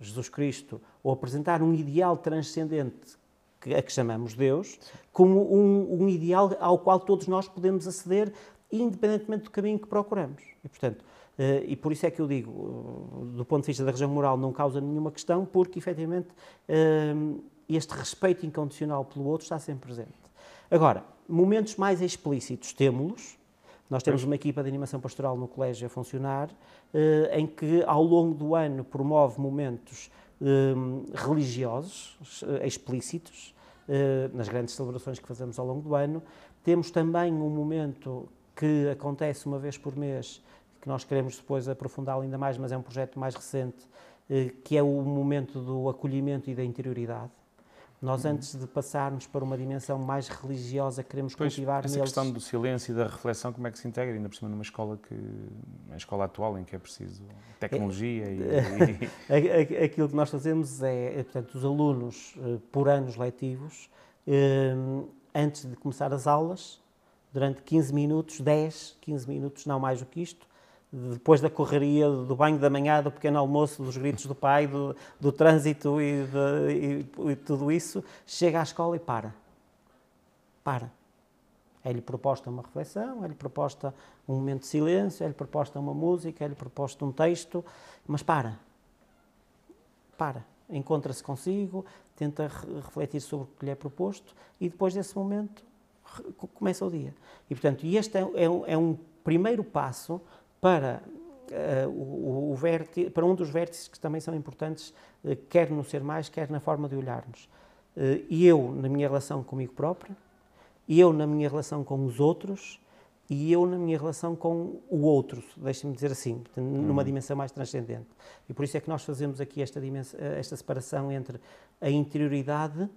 Jesus Cristo, ou apresentar um ideal transcendente que, a que chamamos Deus, como um, um ideal ao qual todos nós podemos aceder, independentemente do caminho que procuramos. E, portanto, eh, e por isso é que eu digo, eh, do ponto de vista da região moral, não causa nenhuma questão, porque, efetivamente, eh, este respeito incondicional pelo outro está sempre presente. Agora, momentos mais explícitos temos-los. Nós temos uma equipa de animação pastoral no colégio a funcionar, em que ao longo do ano promove momentos religiosos explícitos, nas grandes celebrações que fazemos ao longo do ano. Temos também um momento que acontece uma vez por mês, que nós queremos depois aprofundá-lo ainda mais, mas é um projeto mais recente, eh, que é o momento do acolhimento e da interioridade. Nós, antes de passarmos para uma dimensão mais religiosa, queremos Pois, cultivar essa neles... questão do silêncio e da reflexão, como é que se integra, ainda por cima numa escola que, a escola atual em que é preciso tecnologia e, e- Aquilo que nós fazemos é, é, portanto, os alunos, eh, por anos letivos, eh, antes de começar as aulas, durante 15 minutos, 10, 15 minutos, não mais do que isto, depois da correria, do banho da manhã, do pequeno almoço, dos gritos do pai, do, do trânsito e, de- e- e tudo isso, chega à escola e para. Para. É-lhe proposta uma reflexão, é-lhe proposta um momento de silêncio, é-lhe proposta uma música, é-lhe proposta um texto, mas para. Para. Encontra-se consigo, tenta re- refletir sobre o que lhe é proposto e depois desse momento começa o dia. E, portanto, este é, é um, é um primeiro passo para, eh, o, o vérti- para um dos vértices que também são importantes, eh, quer no ser mais, quer na forma de olharmos. E eu, na minha relação comigo próprio, eu na minha relação com os outros, e eu na minha relação com o outro, deixe-me dizer assim, portanto, numa dimensão mais transcendente. E por isso é que nós fazemos aqui esta, dimensão, esta separação entre a interioridade,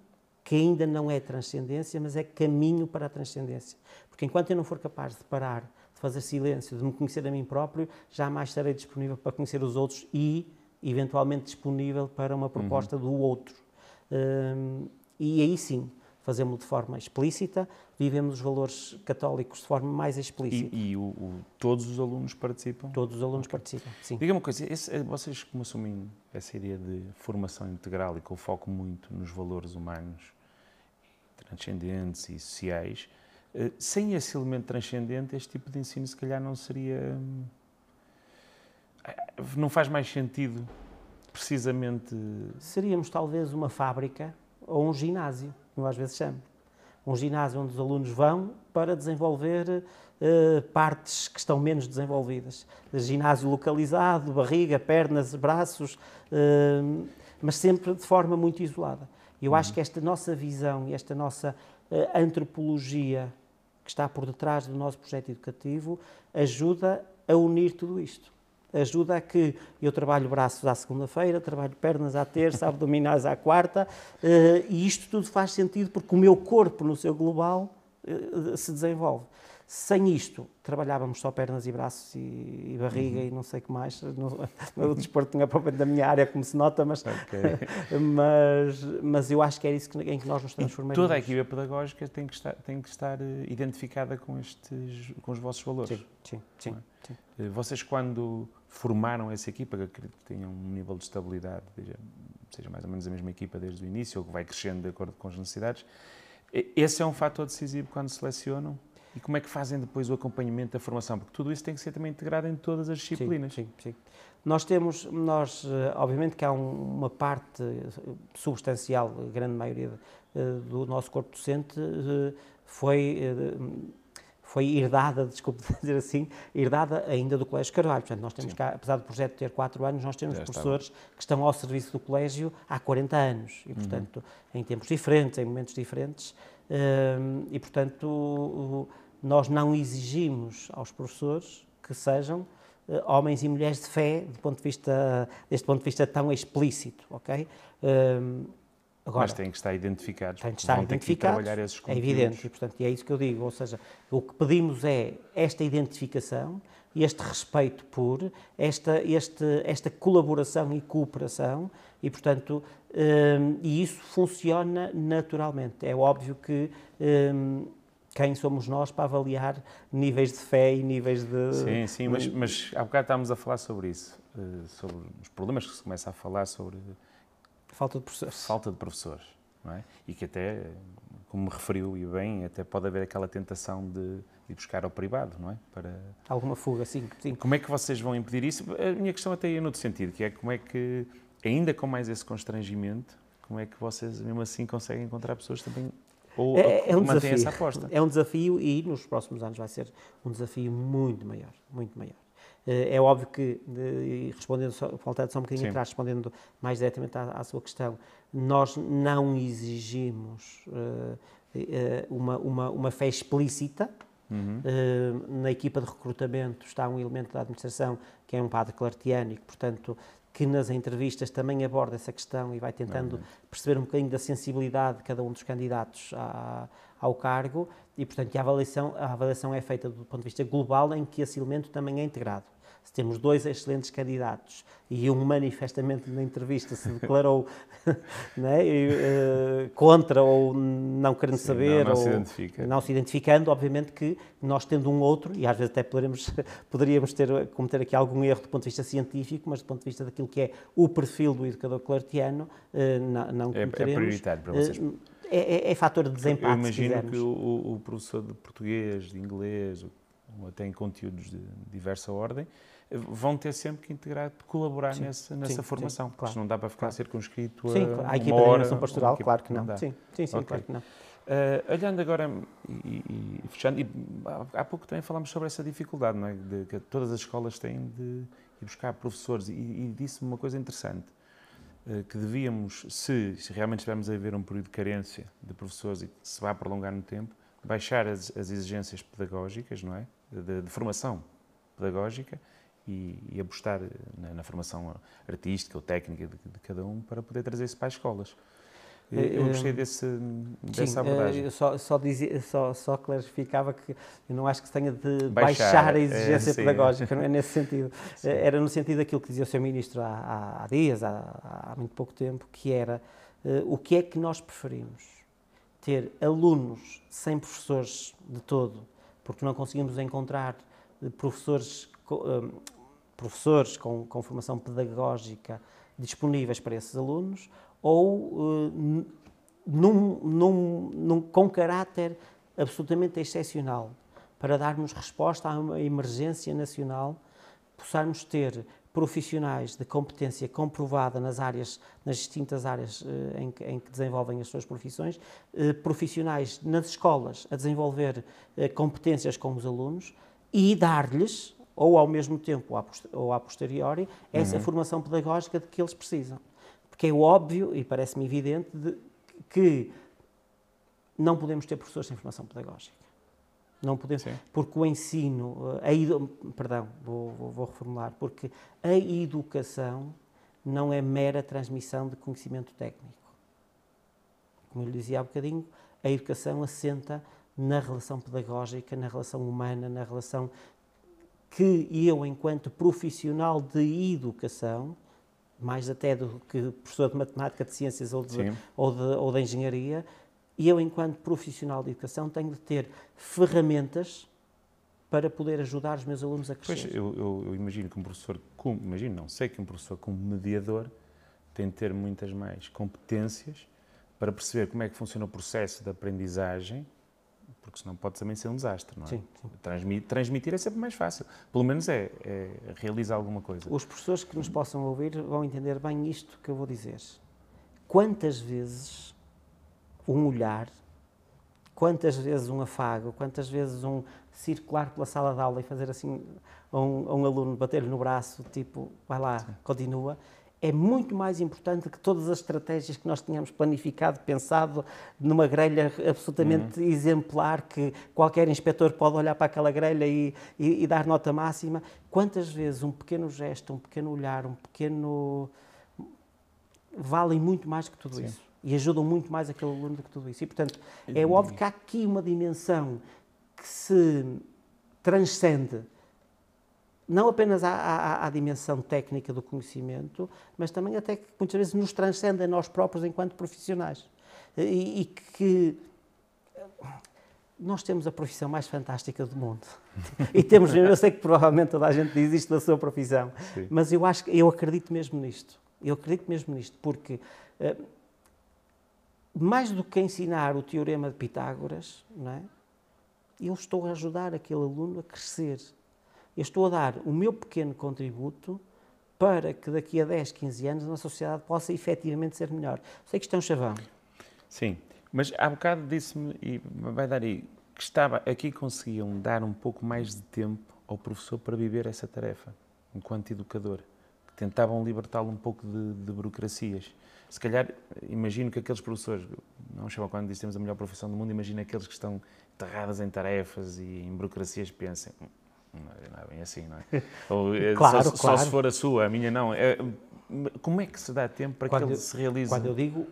que ainda não é transcendência, mas é caminho para a transcendência. Porque enquanto eu não for capaz de parar, de fazer silêncio, de me conhecer a mim próprio, jamais estarei disponível para conhecer os outros e, eventualmente, disponível para uma proposta do outro. Hum, e aí sim, fazemos-lo de forma explícita, vivemos os valores católicos de forma mais explícita. e- e o- o- todos os alunos participam. Todos os alunos participam, sim. Diga-me uma coisa, esse- eh, vocês como assumem essa ideia de formação integral e com foco muito nos valores humanos, transcendentes e sociais, eh, sem esse elemento transcendente, este tipo de ensino se calhar não seria... hum, eh, Não faz mais sentido, precisamente... Seríamos talvez uma fábrica ou um ginásio, como às vezes chamo. um ginásio onde os alunos vão para desenvolver uh, partes que estão menos desenvolvidas. Ginásio localizado, barriga, pernas, braços, uh, mas sempre de forma muito isolada. Eu uhum. acho que esta nossa visão e esta nossa uh, antropologia que está por detrás do nosso projeto educativo ajuda a unir tudo isto ajuda a que eu trabalho braços à segunda-feira, trabalho pernas à terça, abdominais à quarta, eh, e isto tudo faz sentido porque o meu corpo, no seu global, eh, se desenvolve. Sem isto, trabalhávamos só pernas e braços e, e barriga uhum. e não sei o que mais. No, o desporto tinha propriamente da minha área, como se nota, mas, okay. mas, mas eu acho que é isso que, em que nós nos transformamos. toda a equipa pedagógica tem que estar, tem que estar eh, identificada com, estes, com os vossos valores. Sim, sim, sim, é? sim. Vocês, quando formaram essa equipa, que acredito que tenham um nível de estabilidade, seja, seja mais ou menos a mesma equipa desde o início, ou que vai crescendo de acordo com as necessidades. Esse é um fator decisivo quando selecionam? E como é que fazem depois o acompanhamento da formação? Porque tudo isso tem que ser também integrado em todas as disciplinas. Sim, sim. sim. Nós temos, nós, eh, obviamente que há uma parte substancial, a grande maioria eh, do nosso corpo docente eh, foi foi herdada, desculpe dizer assim, herdada ainda do Colégio Carvalho. Portanto, nós temos Sim. cá, apesar do projeto ter quatro anos, nós temos Já professores estava. que estão ao serviço do Colégio há 40 anos e, portanto, uhum. em tempos diferentes, em momentos diferentes, e, portanto, nós não exigimos aos professores que sejam eh, homens e mulheres de fé, do ponto de vista, deste ponto de vista tão explícito, ok? Hum, Agora, Mas têm que estar identificados. Têm que estar identificados. trabalhar esses conteúdos. É evidente, e, portanto, e é isso que eu digo. Ou seja, o que pedimos é esta identificação, este respeito por, esta, este, esta colaboração e cooperação, e, portanto, um, e isso funciona naturalmente. É óbvio que. Um, quem somos nós para avaliar níveis de fé e níveis de. Sim, sim, mas, mas há bocado estávamos a falar sobre isso, eh, sobre os problemas que se começa a falar sobre Falta de professores. Falta de professores, não é? E que até, como me referiu e bem, até pode haver aquela tentação de ir buscar ao privado, não é? Para... Alguma fuga, sim, sim. Como é que vocês vão impedir isso? A minha questão até é noutro sentido, que é como é que, ainda com mais esse constrangimento, como é que vocês, mesmo assim, conseguem encontrar pessoas também ou é, é um desafio. essa aposta? É um desafio e nos próximos anos vai ser um desafio muito maior, muito maior. Eh, é óbvio que, respondendo, só, voltando só um bocadinho Sim. atrás, respondendo mais diretamente à, à, sua questão, nós não exigimos uh, uma, uma, uma fé explícita. Uhum. Uh, na equipa de recrutamento está um elemento da administração que é um padre clartiano e que, portanto, que nas entrevistas também aborda essa questão e vai tentando perceber um bocadinho da sensibilidade de cada um dos candidatos à, ao cargo e, portanto, a avaliação, a avaliação é feita do ponto de vista global em que esse elemento também é integrado se temos dois excelentes candidatos e um manifestamente na entrevista se declarou né, uh, contra ou não querendo Sim, saber, não, não, ou se identifica. não se identificando, obviamente que nós tendo um outro, e às vezes até poderemos, poderíamos ter, cometer aqui algum erro do ponto de vista científico, mas do ponto de vista daquilo que é o perfil do educador clartiano, uh, não, não é, cometeremos. É prioritário para vocês. Uh, é, é, é, fator de desempate, Eu imagino que o, o, professor de português, de inglês, ou até em conteúdos de diversa ordem, vão ter sempre que integrar, colaborar sim, nessa, nessa sim, formação. Sim, claro, não dá para ficar claro. circunscrito sim, a, a equipa de animação pastoral, claro que não. não sim, sim, sim okay. claro que não. Uh, olhando agora e, e, fechando, e há pouco também falámos sobre essa dificuldade, não é? De que todas as escolas têm de ir buscar professores, e, e disse-me uma coisa interessante, que devíamos, se, se, realmente estivermos a ver um período de carência de professores e que se vai prolongar no tempo, baixar as, as exigências pedagógicas, não é? De, de formação pedagógica e, e apostar na, na, formação artística ou técnica de, de, cada um para poder trazer isso para as escolas. Eu gostei eh, desse, dessa Sim, abordagem. Eu só, só, dizia, só, só clarificava que eu não acho que se tenha de baixar, baixar a exigência é, pedagógica, não é nesse sentido. Sim. Era no sentido daquilo que dizia o Sr. Ministro há, há dias, há, há, muito pouco tempo, que era uh, o que é que nós preferimos? Ter alunos sem professores de todo, porque não conseguimos encontrar professores professores com, com formação pedagógica disponíveis para esses alunos ou uh, num, num, num, com caráter absolutamente excepcional para darmos resposta a uma emergência nacional, possamos ter profissionais de competência comprovada nas áreas, nas distintas áreas eh, em, que, em, que, desenvolvem as suas profissões, eh, profissionais nas escolas a desenvolver eh, competências com os alunos e dar-lhes, ou ao mesmo tempo ou a posteriori, essa uhum. formação pedagógica de que eles precisam. Porque é óbvio e parece-me evidente de, que não podemos ter professores sem formação pedagógica. Não podemos, Sim. porque o ensino, a edu, perdão, vou, vou, vou reformular, porque a educação não é mera transmissão de conhecimento técnico. Como eu lhe dizia há bocadinho, a educação assenta na relação pedagógica, na relação humana, na relação que eu, enquanto profissional de educação, mais até do que professor de matemática, de ciências ou de, ou de, ou de engenharia, e eu, enquanto profissional de educação, tenho de ter ferramentas para poder ajudar os meus alunos a crescer. Pois, eu, eu, eu imagino que um professor, como, imagino não, sei que um professor como mediador tem de ter muitas mais competências para perceber como é que funciona o processo de aprendizagem, porque senão pode também ser um desastre, não é? Sim. sim. Transmitir, transmitir é sempre mais fácil, pelo menos é, é realizar alguma coisa. Os professores que nos possam ouvir vão entender bem isto que eu vou dizer. Quantas vezes um olhar, quantas vezes um afago, quantas vezes um circular pela sala de aula e fazer assim a um, a um aluno, bater-lhe no braço, tipo, vai lá, Sim. continua, é muito mais importante que todas as estratégias que nós tínhamos planificado, pensado numa grelha absolutamente uhum. exemplar, que qualquer inspetor pode olhar para aquela grelha e, e, e, dar nota máxima. Quantas vezes um pequeno gesto, um pequeno olhar, um pequeno. valem muito mais que tudo Sim. isso e ajudam muito mais aquele aluno do que tudo isso. E, portanto, é óbvio que há aqui uma dimensão que se transcende não apenas à, à, à, dimensão técnica do conhecimento, mas também até que muitas vezes nos transcende a nós próprios enquanto profissionais. E, e, que nós temos a profissão mais fantástica do mundo. e temos, eu sei que provavelmente toda a gente diz isto da sua profissão, Sim. mas eu acho eu acredito mesmo nisto. Eu acredito mesmo nisto, porque uh, mais do que ensinar o teorema de Pitágoras, não é? eu estou a ajudar aquele aluno a crescer. Eu estou a dar o meu pequeno contributo para que daqui a 10, 15 anos a sociedade possa efetivamente ser melhor. Sei que isto é um chavão. Sim, mas há bocado disse-me, e vai dar aí, que estava aqui conseguiam dar um pouco mais de tempo ao professor para viver essa tarefa, enquanto educador. Tentavam libertá-lo um pouco de, de burocracias se calhar, imagino que aqueles professores, não chama quando disse temos a melhor profissão do mundo, imagina aqueles que estão enterrados em tarefas e em burocracias pensem, hum, não é bem assim, não é? Ou, eh, claro, só, claro. só, se for a sua, a minha não. É, como é que se dá tempo para quando que ele se realize? Quando eu digo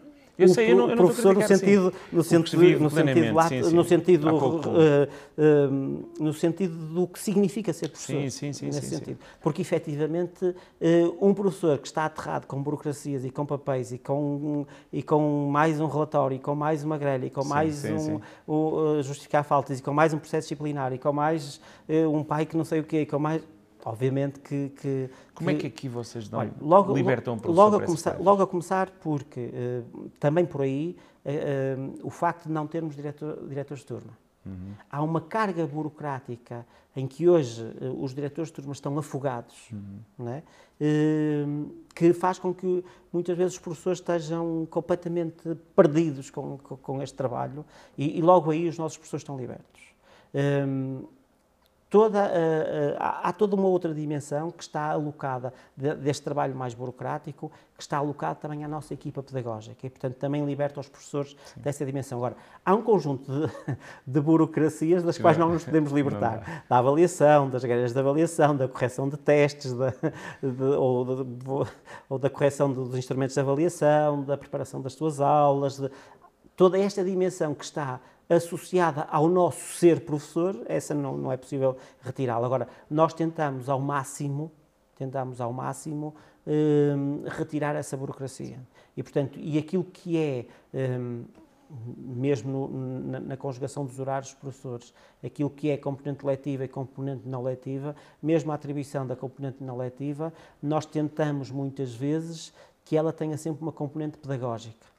sei, eu não, eu professor no sentido, no sentido, no sentido, sim, sim. no sentido, uh, uh, no sentido do que significa ser professor. Sim, sim, sim, nesse sim, sentido. Porque efetivamente uh, um professor que está aterrado com burocracias e com papéis e com e com mais um relatório e com mais uma grelha e com mais um, um justificar faltas e com mais um processo disciplinar e com mais um pai que não sei o quê, e com mais obviamente que, que como que, é que aqui vocês dão, olha, logo, libertam o logo a começar logo a começar porque uh, também por aí uh, uh, o facto de não termos diretor, diretores de turma uhum. há uma carga burocrática em que hoje os diretores de turma estão afogados uhum. é? que faz com que muitas vezes os professores estejam completamente perdidos com, com, com este trabalho e, e, logo aí os nossos professores estão libertos toda, uh, uh, há, toda uma outra dimensão que está alocada de, deste trabalho mais burocrático, que está alocado também à nossa equipa pedagógica e, portanto, também liberta os professores Sim. dessa dimensão. Agora, há um conjunto de, de burocracias das quais não nos podemos libertar. Da avaliação, das regras de avaliação, da correção de testes, da, de, ou, de, ou, da correção dos instrumentos de avaliação, da preparação das suas aulas, toda esta dimensão que está associada ao nosso ser professor, essa não, não é possível retirá-la. Agora, nós tentamos ao máximo, tentamos ao máximo um, retirar essa burocracia. E, portanto, e aquilo que é, um, mesmo no, na, na, conjugação dos horários dos professores, aquilo que é componente letiva e componente não letiva, mesmo a atribuição da componente não letiva, nós tentamos muitas vezes que ela tenha sempre uma componente pedagógica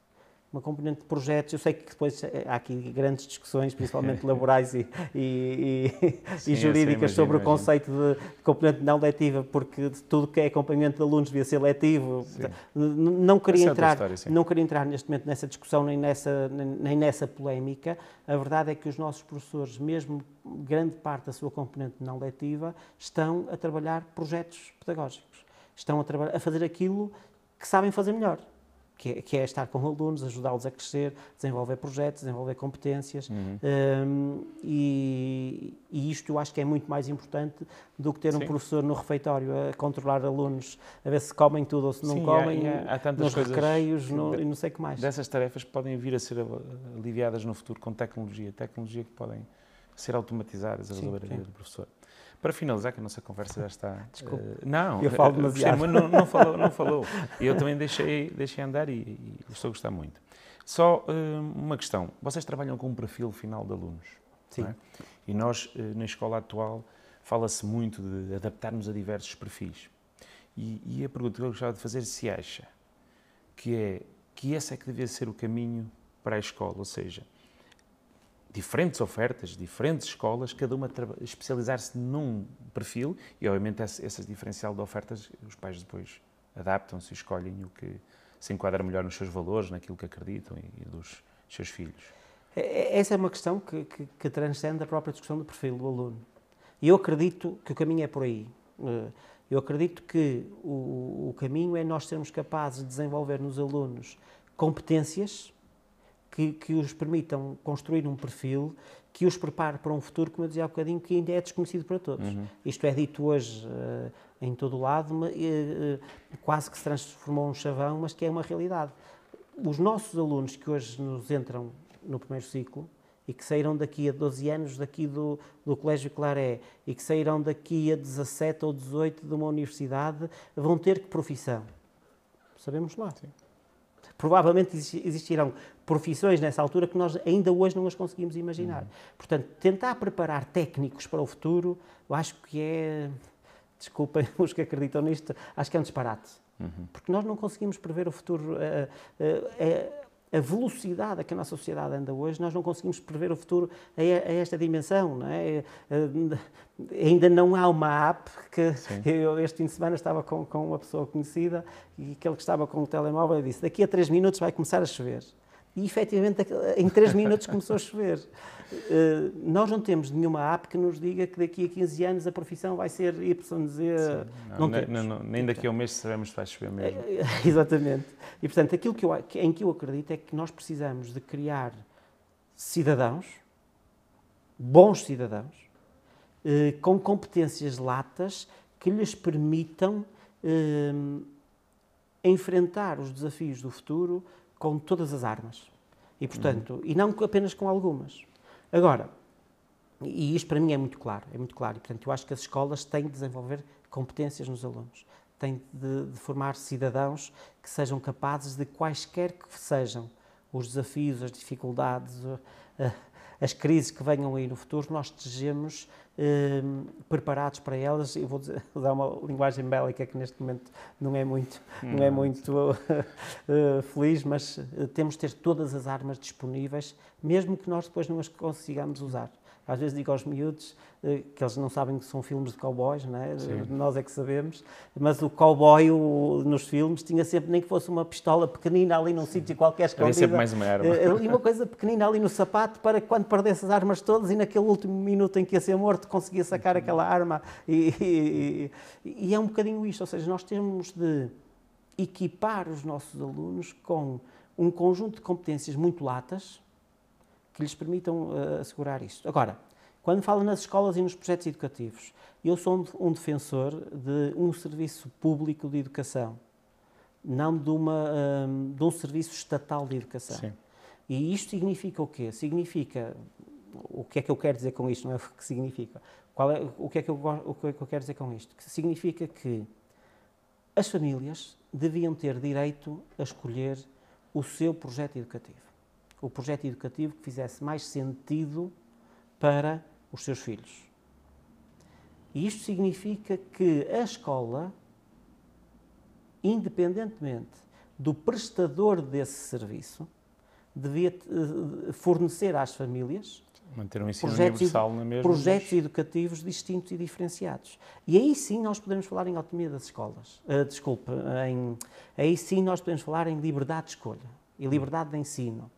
uma componente de projetos. Eu sei que depois há aqui grandes discussões, principalmente laborais e, e, e, Sim, e jurídicas, sobre imagino. o conceito de componente não letiva, porque tudo que é acompanhamento de alunos devia ser letivo. Sim. Não queria, entrar, história, não queria entrar neste momento nessa discussão nem nessa, nem nessa polémica. A verdade é que os nossos professores, mesmo grande parte da sua componente não letiva, estão a trabalhar projetos pedagógicos. Estão a, a fazer aquilo que sabem fazer melhor que é, que é estar com alunos, ajudá-los a crescer, desenvolver projetos, desenvolver competências. Uhum. Um, e, e, isto eu acho que é muito mais importante do que ter Sim. um professor no refeitório a controlar alunos, a ver se comem tudo ou se não Sim, comem, há, há, há nos recreios no, e não sei o que mais. Dessas tarefas podem vir a ser aliviadas no futuro com tecnologia, tecnologia que podem ser automatizadas a laboratória do professor. Para finalizar, que a nossa conversa já está. Desculpe. Uh, não, eu falo demasiado. Mas não, não, falou, não falou. Eu também deixei, deixei andar e, e estou a gostar muito. Só uh, uma questão. Vocês trabalham com um perfil final de alunos. Sim. É? E nós, uh, na escola atual, fala-se muito de adaptarmos a diversos perfis. E, e a pergunta que eu gostava de fazer se acha que é que esse é que devia ser o caminho para a escola, ou seja, diferentes ofertas, diferentes escolas, cada uma especializar-se num perfil e, obviamente, esse, esse diferencial de ofertas, os pais depois adaptam-se e escolhem o que se enquadra melhor nos seus valores, naquilo que acreditam e, e dos seus filhos. É, é, essa é uma questão que, que, que, transcende a própria discussão do perfil do aluno. E eu acredito que o caminho é por aí. Eh, eu acredito que o, o caminho é nós sermos capazes de desenvolver nos alunos competências que, que os permitam construir um perfil que os prepare para um futuro, como eu dizia há bocadinho, que ainda é desconhecido para todos. Uhum. Isto é dito hoje uh, em todo o lado, mas, uh, uh, quase que se transformou num chavão, mas que é uma realidade. Os nossos alunos que hoje nos entram no primeiro ciclo e que saíram daqui a 12 anos daqui do, do Colégio Claré e que sairão daqui a 17 ou 18 de uma universidade, vão ter que profissão? Sabemos lá. Sim. Provavelmente existirão profissões nessa altura que nós ainda hoje não as conseguimos imaginar. Uhum. Portanto, tentar preparar técnicos para o futuro, eu acho que é. Desculpem os que acreditam nisto, acho que é um disparate. Uhum. Porque nós não conseguimos prever o futuro. Uh, uh, uh, a velocidade a que a nossa sociedade anda hoje, nós não conseguimos prever o futuro a, esta dimensão. Não é? Eh, ainda não há uma app que eu este fim de semana estava com, com uma pessoa conhecida e aquele que estava com o telemóvel disse daqui a três minutos vai começar a chover. E efetivamente em três minutos começou a chover. Uh, nós não temos nenhuma app que nos diga que daqui a 15 anos a profissão vai ser YZ. Não, não, não, não, nem daqui a um mês sabemos se vai chover mesmo. Uh, exatamente. E portanto, aquilo que eu, em que eu acredito é que nós precisamos de criar cidadãos, bons cidadãos, uh, com competências latas que lhes permitam enfrentar os desafios do futuro com todas as armas. E, portanto, uhum. e não apenas com algumas. Agora, e isto para mim é muito claro, é muito claro. E, portanto, eu acho que as escolas têm de desenvolver competências nos alunos, têm de, de formar cidadãos que sejam capazes de quaisquer que sejam os desafios, as dificuldades, as crises que venham aí no futuro, nós estejamos eh, preparados para elas. Eu vou dizer, usar uma linguagem bélica que neste momento não é muito, não é muito uh, feliz, mas uh, temos de ter todas as armas disponíveis, mesmo que nós depois não as consigamos usar. Às vezes digo aos miúdos eh, que eles não sabem que são filmes de cowboys, não é? nós é que sabemos, mas o cowboy o, nos filmes tinha sempre, nem que fosse uma pistola pequenina ali num sítio qualquer escondida. Havia sempre mais uma arma. Eh, e uma coisa pequenina ali no sapato para que quando perdesse as armas todas e naquele último minuto em que ia ser morto conseguia sacar aquela arma. E, e, e é um bocadinho isto, ou seja, nós temos de equipar os nossos alunos com um conjunto de competências muito latas, que lhes permitam uh, assegurar isto. Agora, quando falo nas escolas e nos projetos educativos, eu sou um, defensor de um serviço público de educação, não de, uma, um, de um serviço estatal de educação. Sim. E isto significa o quê? Significa o que é que eu quero dizer com isto, não é o que significa. Qual é, o, que é que eu, o que é que eu quero dizer com isto? Que significa que as famílias deviam ter direito a escolher o seu projeto educativo o projeto educativo que fizesse mais sentido para os seus filhos. E isto significa que a escola, independentemente do prestador desse serviço, devia eh, fornecer às famílias Manter um ensino projetos, universal na mesma. projetos educativos distintos e diferenciados. E aí sim nós podemos falar em autonomia das escolas. Uh, desculpe, em, aí sim nós podemos falar em liberdade de escolha e liberdade de ensino.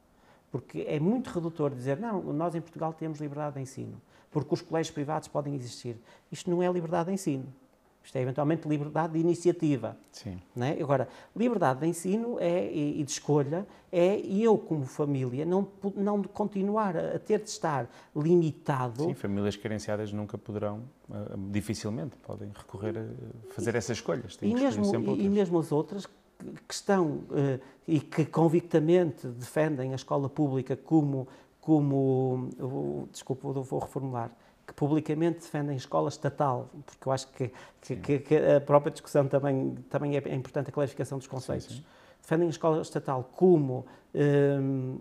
Porque é muito redutor dizer, não, nós em Portugal temos liberdade de ensino, porque os colégios privados podem existir. Isto não é liberdade de ensino. Isto é eventualmente liberdade de iniciativa. Sim. Não é? Agora, liberdade de ensino é, e de escolha é eu, como família, não, não continuar a ter de estar limitado. Sim, famílias carenciadas nunca poderão, eh, dificilmente, podem recorrer a fazer essas escolhas. E mesmo, e mesmo as outras que estão eh, e que convictamente defendem a escola pública como, como desculpa, vou reformular, que publicamente defendem a escola estatal, porque eu acho que, que, que, a própria discussão também, também é importante a clarificação dos conceitos. Sim, sim. Defendem a escola estatal como, um,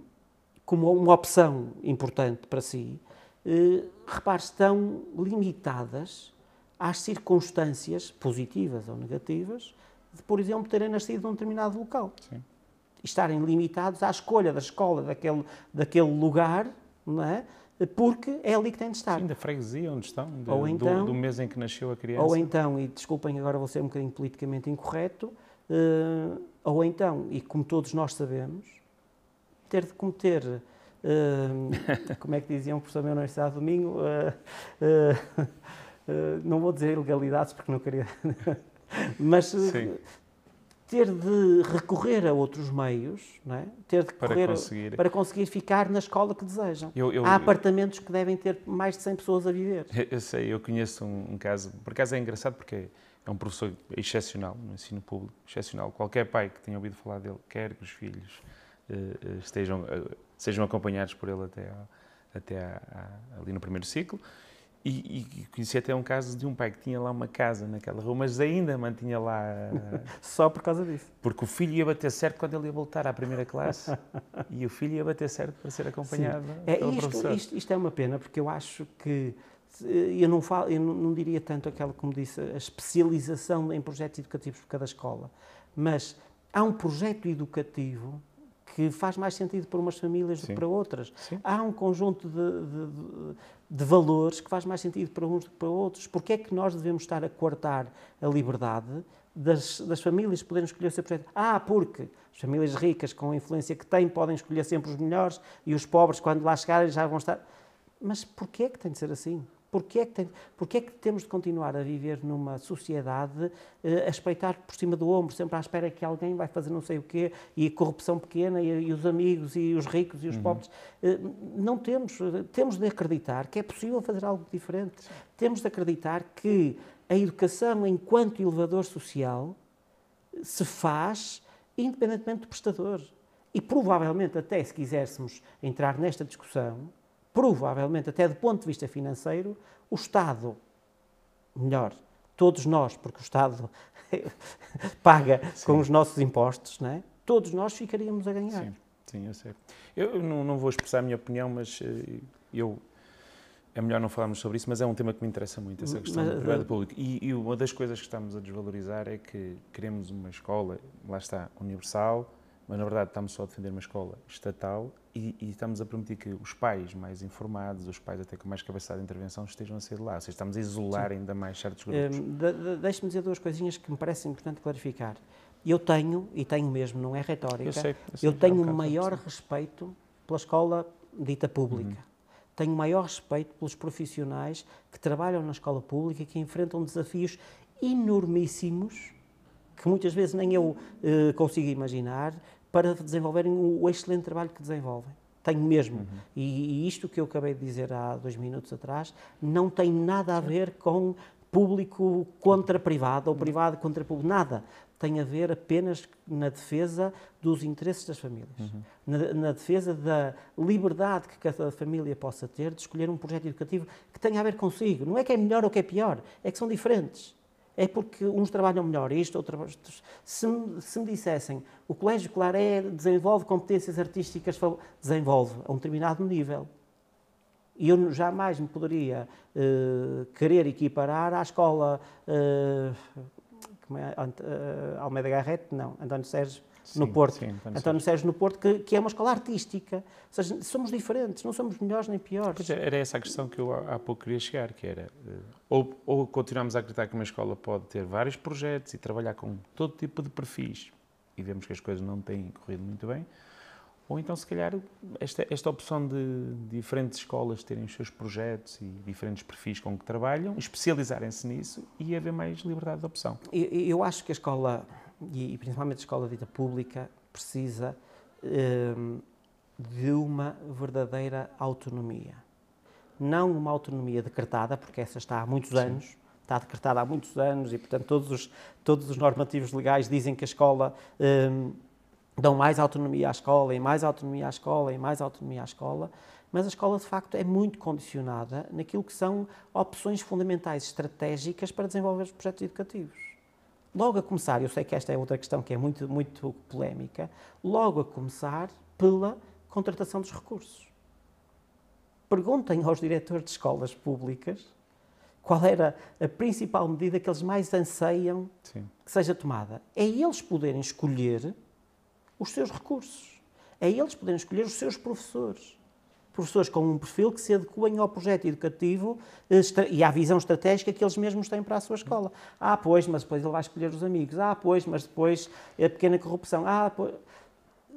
como uma opção importante para si. Uh, repare, estão limitadas às circunstâncias positivas ou negativas de, por exemplo, terem nascido num determinado local. Sim. E estarem limitados à escolha da escola daquele, daquele lugar, não é? porque é ali que tem de estar. Sim, da freguesia onde estão, de, ou então, do, do, mês em que nasceu a criança. Ou então, e desculpem agora vou ser um bocadinho politicamente incorreto, uh, ou então, e como todos nós sabemos, ter de cometer, uh, como é que diziam o professor meu na Universidade Domingo, uh, não vou dizer ilegalidades porque não queria, mas ter de recorrer a outros meios, não é? ter de para conseguir. para conseguir ficar na escola que desejam. Eu, eu, Há apartamentos que devem ter mais de 100 pessoas a viver. Eu sei, eu conheço um, um caso, por acaso é engraçado porque é um professor excepcional no ensino público, excepcional. Qualquer pai que tenha ouvido falar dele quer que os filhos uh, estejam, uh, sejam acompanhados por ele até, até ali no primeiro ciclo. E, e, conheci até um caso de um pai que tinha lá uma casa naquela rua, mas ainda mantinha lá. Só por causa disso. Porque o filho ia bater certo quando ele ia voltar à primeira classe e o filho ia bater certo para ser acompanhado é, pelo isto, professor. Isto, isto, é uma pena, porque eu acho que. Eu não, falo, eu não, não diria tanto aquela, como disse, a especialização em projetos educativos por cada escola, mas há um projeto educativo que faz mais sentido para umas famílias Sim. do que para outras. Sim. Há um conjunto de, de, de, valores que faz mais sentido para uns do que para outros. Porquê é que nós devemos estar a coartar a liberdade das, das famílias poderem escolher o seu projeto? Ah, porque as famílias ricas, com a influência que têm, podem escolher sempre os melhores e os pobres, quando lá chegarem, já vão estar... Mas porquê é que tem de ser assim? Porquê é, que tem, porquê é que temos de continuar a viver numa sociedade eh, a espreitar por cima do ombro, sempre à espera que alguém vai fazer não sei o quê, e a corrupção pequena, e, e os amigos, e os ricos, e os uhum. pobres? Eh, não temos, temos de acreditar que é possível fazer algo diferente. Temos de acreditar que a educação, enquanto elevador social, se faz independentemente do prestador. E provavelmente, até se quiséssemos entrar nesta discussão, provavelmente, até do ponto de vista financeiro, o Estado, melhor, todos nós, porque o Estado paga sim. com os nossos impostos, não é? todos nós ficaríamos a ganhar. Sim, sim eu sei. Eu não, não vou expressar a minha opinião, mas eh, eu é melhor não falarmos sobre isso, mas é um tema que me interessa muito, essa questão mas, do privado uh, público. E, e, uma das coisas que estamos a desvalorizar é que queremos uma escola, lá está, universal, mas na verdade estamos só a defender uma escola estatal e, e, estamos a permitir que os pais mais informados, os pais até com mais capacidade de intervenção, estejam a sair de lá. Ou seja, estamos a isolar Sim. ainda mais certos grupos. Um, de, de, Deixe-me dizer duas coisinhas que me parecem importante clarificar. Eu tenho, e tenho mesmo, não é retórica, eu, sei, eu, sei, eu tenho um maior respeito pela escola dita pública. Uhum. Tenho maior respeito pelos profissionais que trabalham na escola pública e que enfrentam desafios enormíssimos que muitas vezes nem eu uh, consigo imaginar, para desenvolverem o excelente trabalho que desenvolvem. Tenho mesmo. Uhum. E, e, isto que eu acabei de dizer há dois minutos atrás não tem nada a ver com público contra privado ou privado contra público, nada. Tem a ver apenas na defesa dos interesses das famílias, uhum. na, na, defesa da liberdade que cada família possa ter de escolher um projeto educativo que tenha a ver consigo. Não é que é melhor ou que é pior, é que são diferentes é porque uns trabalham melhor isto, outros. Se, se me dissessem o Colégio Claré desenvolve competências artísticas, desenvolve a um determinado nível. E eu jamais me poderia uh, querer equiparar à escola uh, como é, uh, Almeida Garrett, não, António Sérgio no Sim, Porto. sim, António Sérgio no Porto, que, que é uma escola artística. Ou seja, somos diferentes, não somos melhores nem piores. É, era essa a questão que eu há há pouco queria chegar, que era eh, ou, ou continuamos a acreditar que uma escola pode ter vários projetos e trabalhar com todo tipo de perfis e vemos que as coisas não têm corrido muito bem, ou então se calhar esta, esta opção de diferentes escolas terem os seus projetos e diferentes perfis com que trabalham, especializarem-se nisso e haver mais liberdade de opção. Eu, eu acho que a escola, e principalmente a escola dita pública, precisa hum, de uma verdadeira autonomia. Não uma autonomia decretada, porque essa está há muitos anos, está decretada há muitos anos e, portanto, todos os, todos os normativos legais dizem que a escola hum, dão mais autonomia à escola e mais autonomia à escola e mais autonomia à escola, mas a escola de facto é muito condicionada naquilo que são opções fundamentais estratégicas para desenvolver os projetos educativos. Logo a começar, eu sei que esta é outra questão que é muito, muito polémica, logo a começar pela contratação dos recursos. Perguntem aos diretores de escolas públicas qual era a principal medida que eles mais anseiam Sim. que seja tomada. É eles poderem escolher os seus recursos. É eles poderem escolher os seus professores. Professores com um perfil que se adequem ao projeto educativo eh, e à visão estratégica que eles mesmos têm para a sua escola. Ah, pois, mas depois ele vai escolher os amigos. Ah, pois, mas depois a pequena corrupção. Ah, pois.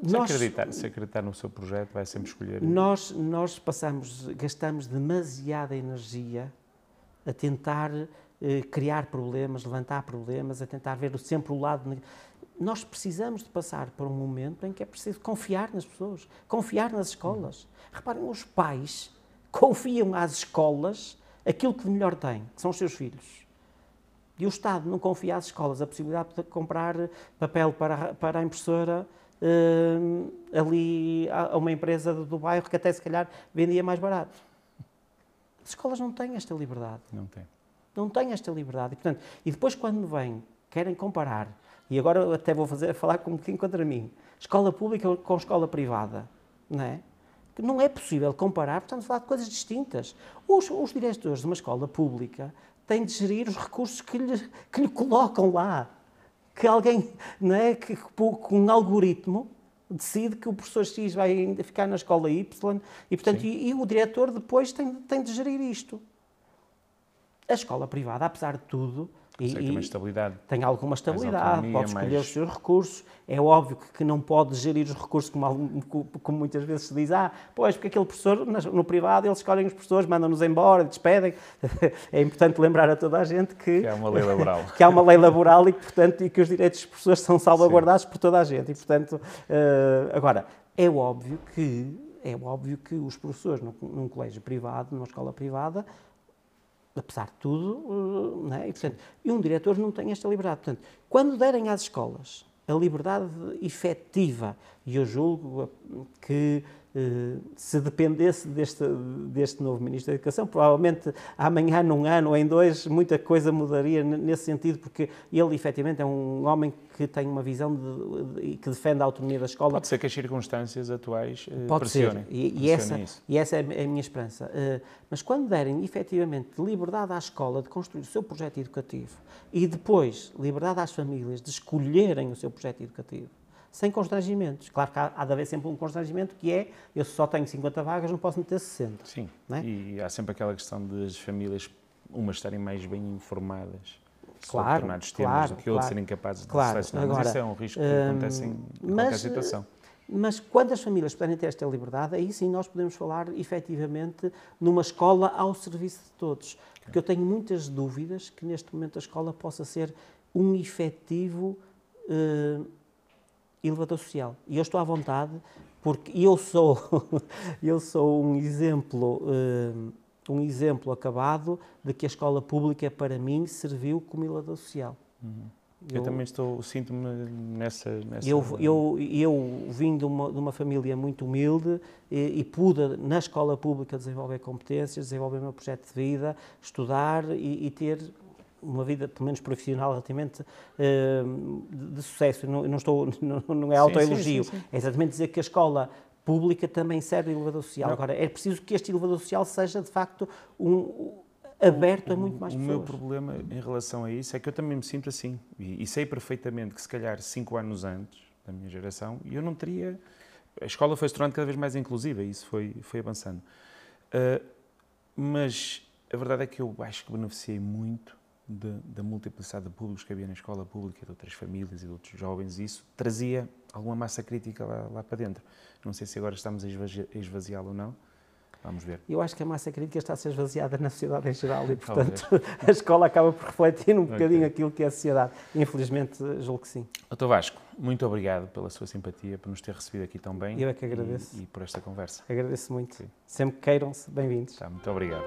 Se, acreditar, se acreditar no seu projeto, vai sempre escolher. Nós, nós passamos, gastamos demasiada energia a tentar eh, criar problemas, levantar problemas, a tentar ver sempre o lado. Nós precisamos de passar por um momento em que é preciso confiar nas pessoas, confiar nas escolas. Reparem, os pais confiam às escolas aquilo que de melhor têm, que são os seus filhos. E o Estado não confia às escolas a possibilidade de comprar papel para, a- para a impressora hum, ali a uma empresa do, do bairro que até se calhar vendia mais barato. As escolas não têm esta liberdade. Não tem. Não têm esta liberdade. E, portanto, e depois quando vêm, querem comparar, e agora até vou fazer, falar com um bocadinho contra mim, escola pública com escola privada, não é? Que Não é possível comparar, portanto, falar de coisas distintas. Os, os diretores de uma escola pública têm de gerir os recursos que lhe, que lhe colocam lá. Que alguém, não é? Que, que com um algoritmo decide que o professor X vai ficar na escola Y e, portanto, e, e o diretor depois tem, tem de gerir isto. A escola privada, apesar de tudo, e, Sei que tem uma e- estabilidade. tem alguma estabilidade, pode escolher mais- os seus recursos. É óbvio que, que não pode gerir os recursos como, como muitas vezes se diz, ah, pois, porque aquele professor, no privado, eles escolhem os professores, mandam-nos embora, despedem. é importante lembrar a toda a gente que, Que é uma lei laboral. que há uma lei laboral e que, portanto, e que os direitos dos professores são salvaguardados por toda a gente. E, portanto, eh, agora, é óbvio que é óbvio que os professores num, num colégio privado, numa escola privada, apesar de tudo, eh, não é? e, portanto, e um diretor não tem esta liberdade. Portanto, quando derem às escolas a liberdade efetiva, e eu julgo que se dependesse deste, deste novo Ministro da Educação, provavelmente amanhã, num ano ou em dois, muita coisa mudaria nesse sentido, porque ele efetivamente é um homem que tem uma visão de- de- e que defende a autonomia da escola Pode ser que as circunstâncias atuais eh, Pode ser, pressionem. e, e pressionem essa, isso. e essa é a minha esperança. Eh, mas quando derem efetivamente liberdade à escola de construir o seu projeto educativo e depois liberdade às famílias de escolherem o seu projeto educativo, sem constrangimentos. Claro que há, há de haver sempre um constrangimento que é eu só tenho 50 vagas, não posso meter 60. Sim, é? e há sempre aquela questão das famílias, umas estarem mais bem informadas sobre Claro, determinados temas claro, do que outros claro. serem capazes de Claro, selecionar. agora, Mas isso é um risco que hum, acontece em qualquer mas, situação. Mas quando as famílias puderem ter esta liberdade, aí sim nós podemos falar efetivamente numa escola ao serviço de todos. Porque eu tenho muitas dúvidas que neste momento a escola possa ser um efetivo eh, elevador social. E eu estou à vontade porque eu sou, eu sou um exemplo, eh, um exemplo acabado de que a escola pública para mim serviu como elevador social. Eu, também estou, sinto-me nessa, nessa... Eu, eu, eu vim de uma, de uma família muito humilde e, e pude, na escola pública, desenvolver competências, desenvolver o meu projeto de vida, estudar e, e ter uma vida, pelo menos profissional, relativamente eh, de, de sucesso. Não, não, estou, não, não é autoelogio, é exatamente dizer que a escola pública também serve de elevador social. Não. Agora, é preciso que este elevador social seja, de facto, um, aberto a muito mais o pessoas. meu problema em relação a isso é que eu também me sinto assim. E, e sei perfeitamente que, se calhar, cinco anos antes da minha geração eu não teria. A escola foi se tornando cada vez mais inclusiva e isso foi, foi avançando. Uh, mas a verdade é que eu acho que beneficiei muito da multiplicidade de públicos que havia na escola pública, de outras famílias e de outros jovens, e isso trazia alguma massa crítica lá, lá para dentro. Não sei se agora estamos a esvaziá-lo ou não, Vamos ver. Eu acho que a massa crítica está a ser esvaziada na sociedade em geral e, portanto, a escola acaba por refletir um bocadinho okay. aquilo que é a sociedade. Infelizmente, julgo que sim. Doutor Vasco, muito obrigado pela sua simpatia, por nos ter recebido aqui tão bem. Eu é que agradeço. E, e por esta conversa. Agradeço muito. Sim. Sempre queiram-se, bem-vindos. Tá, muito obrigado.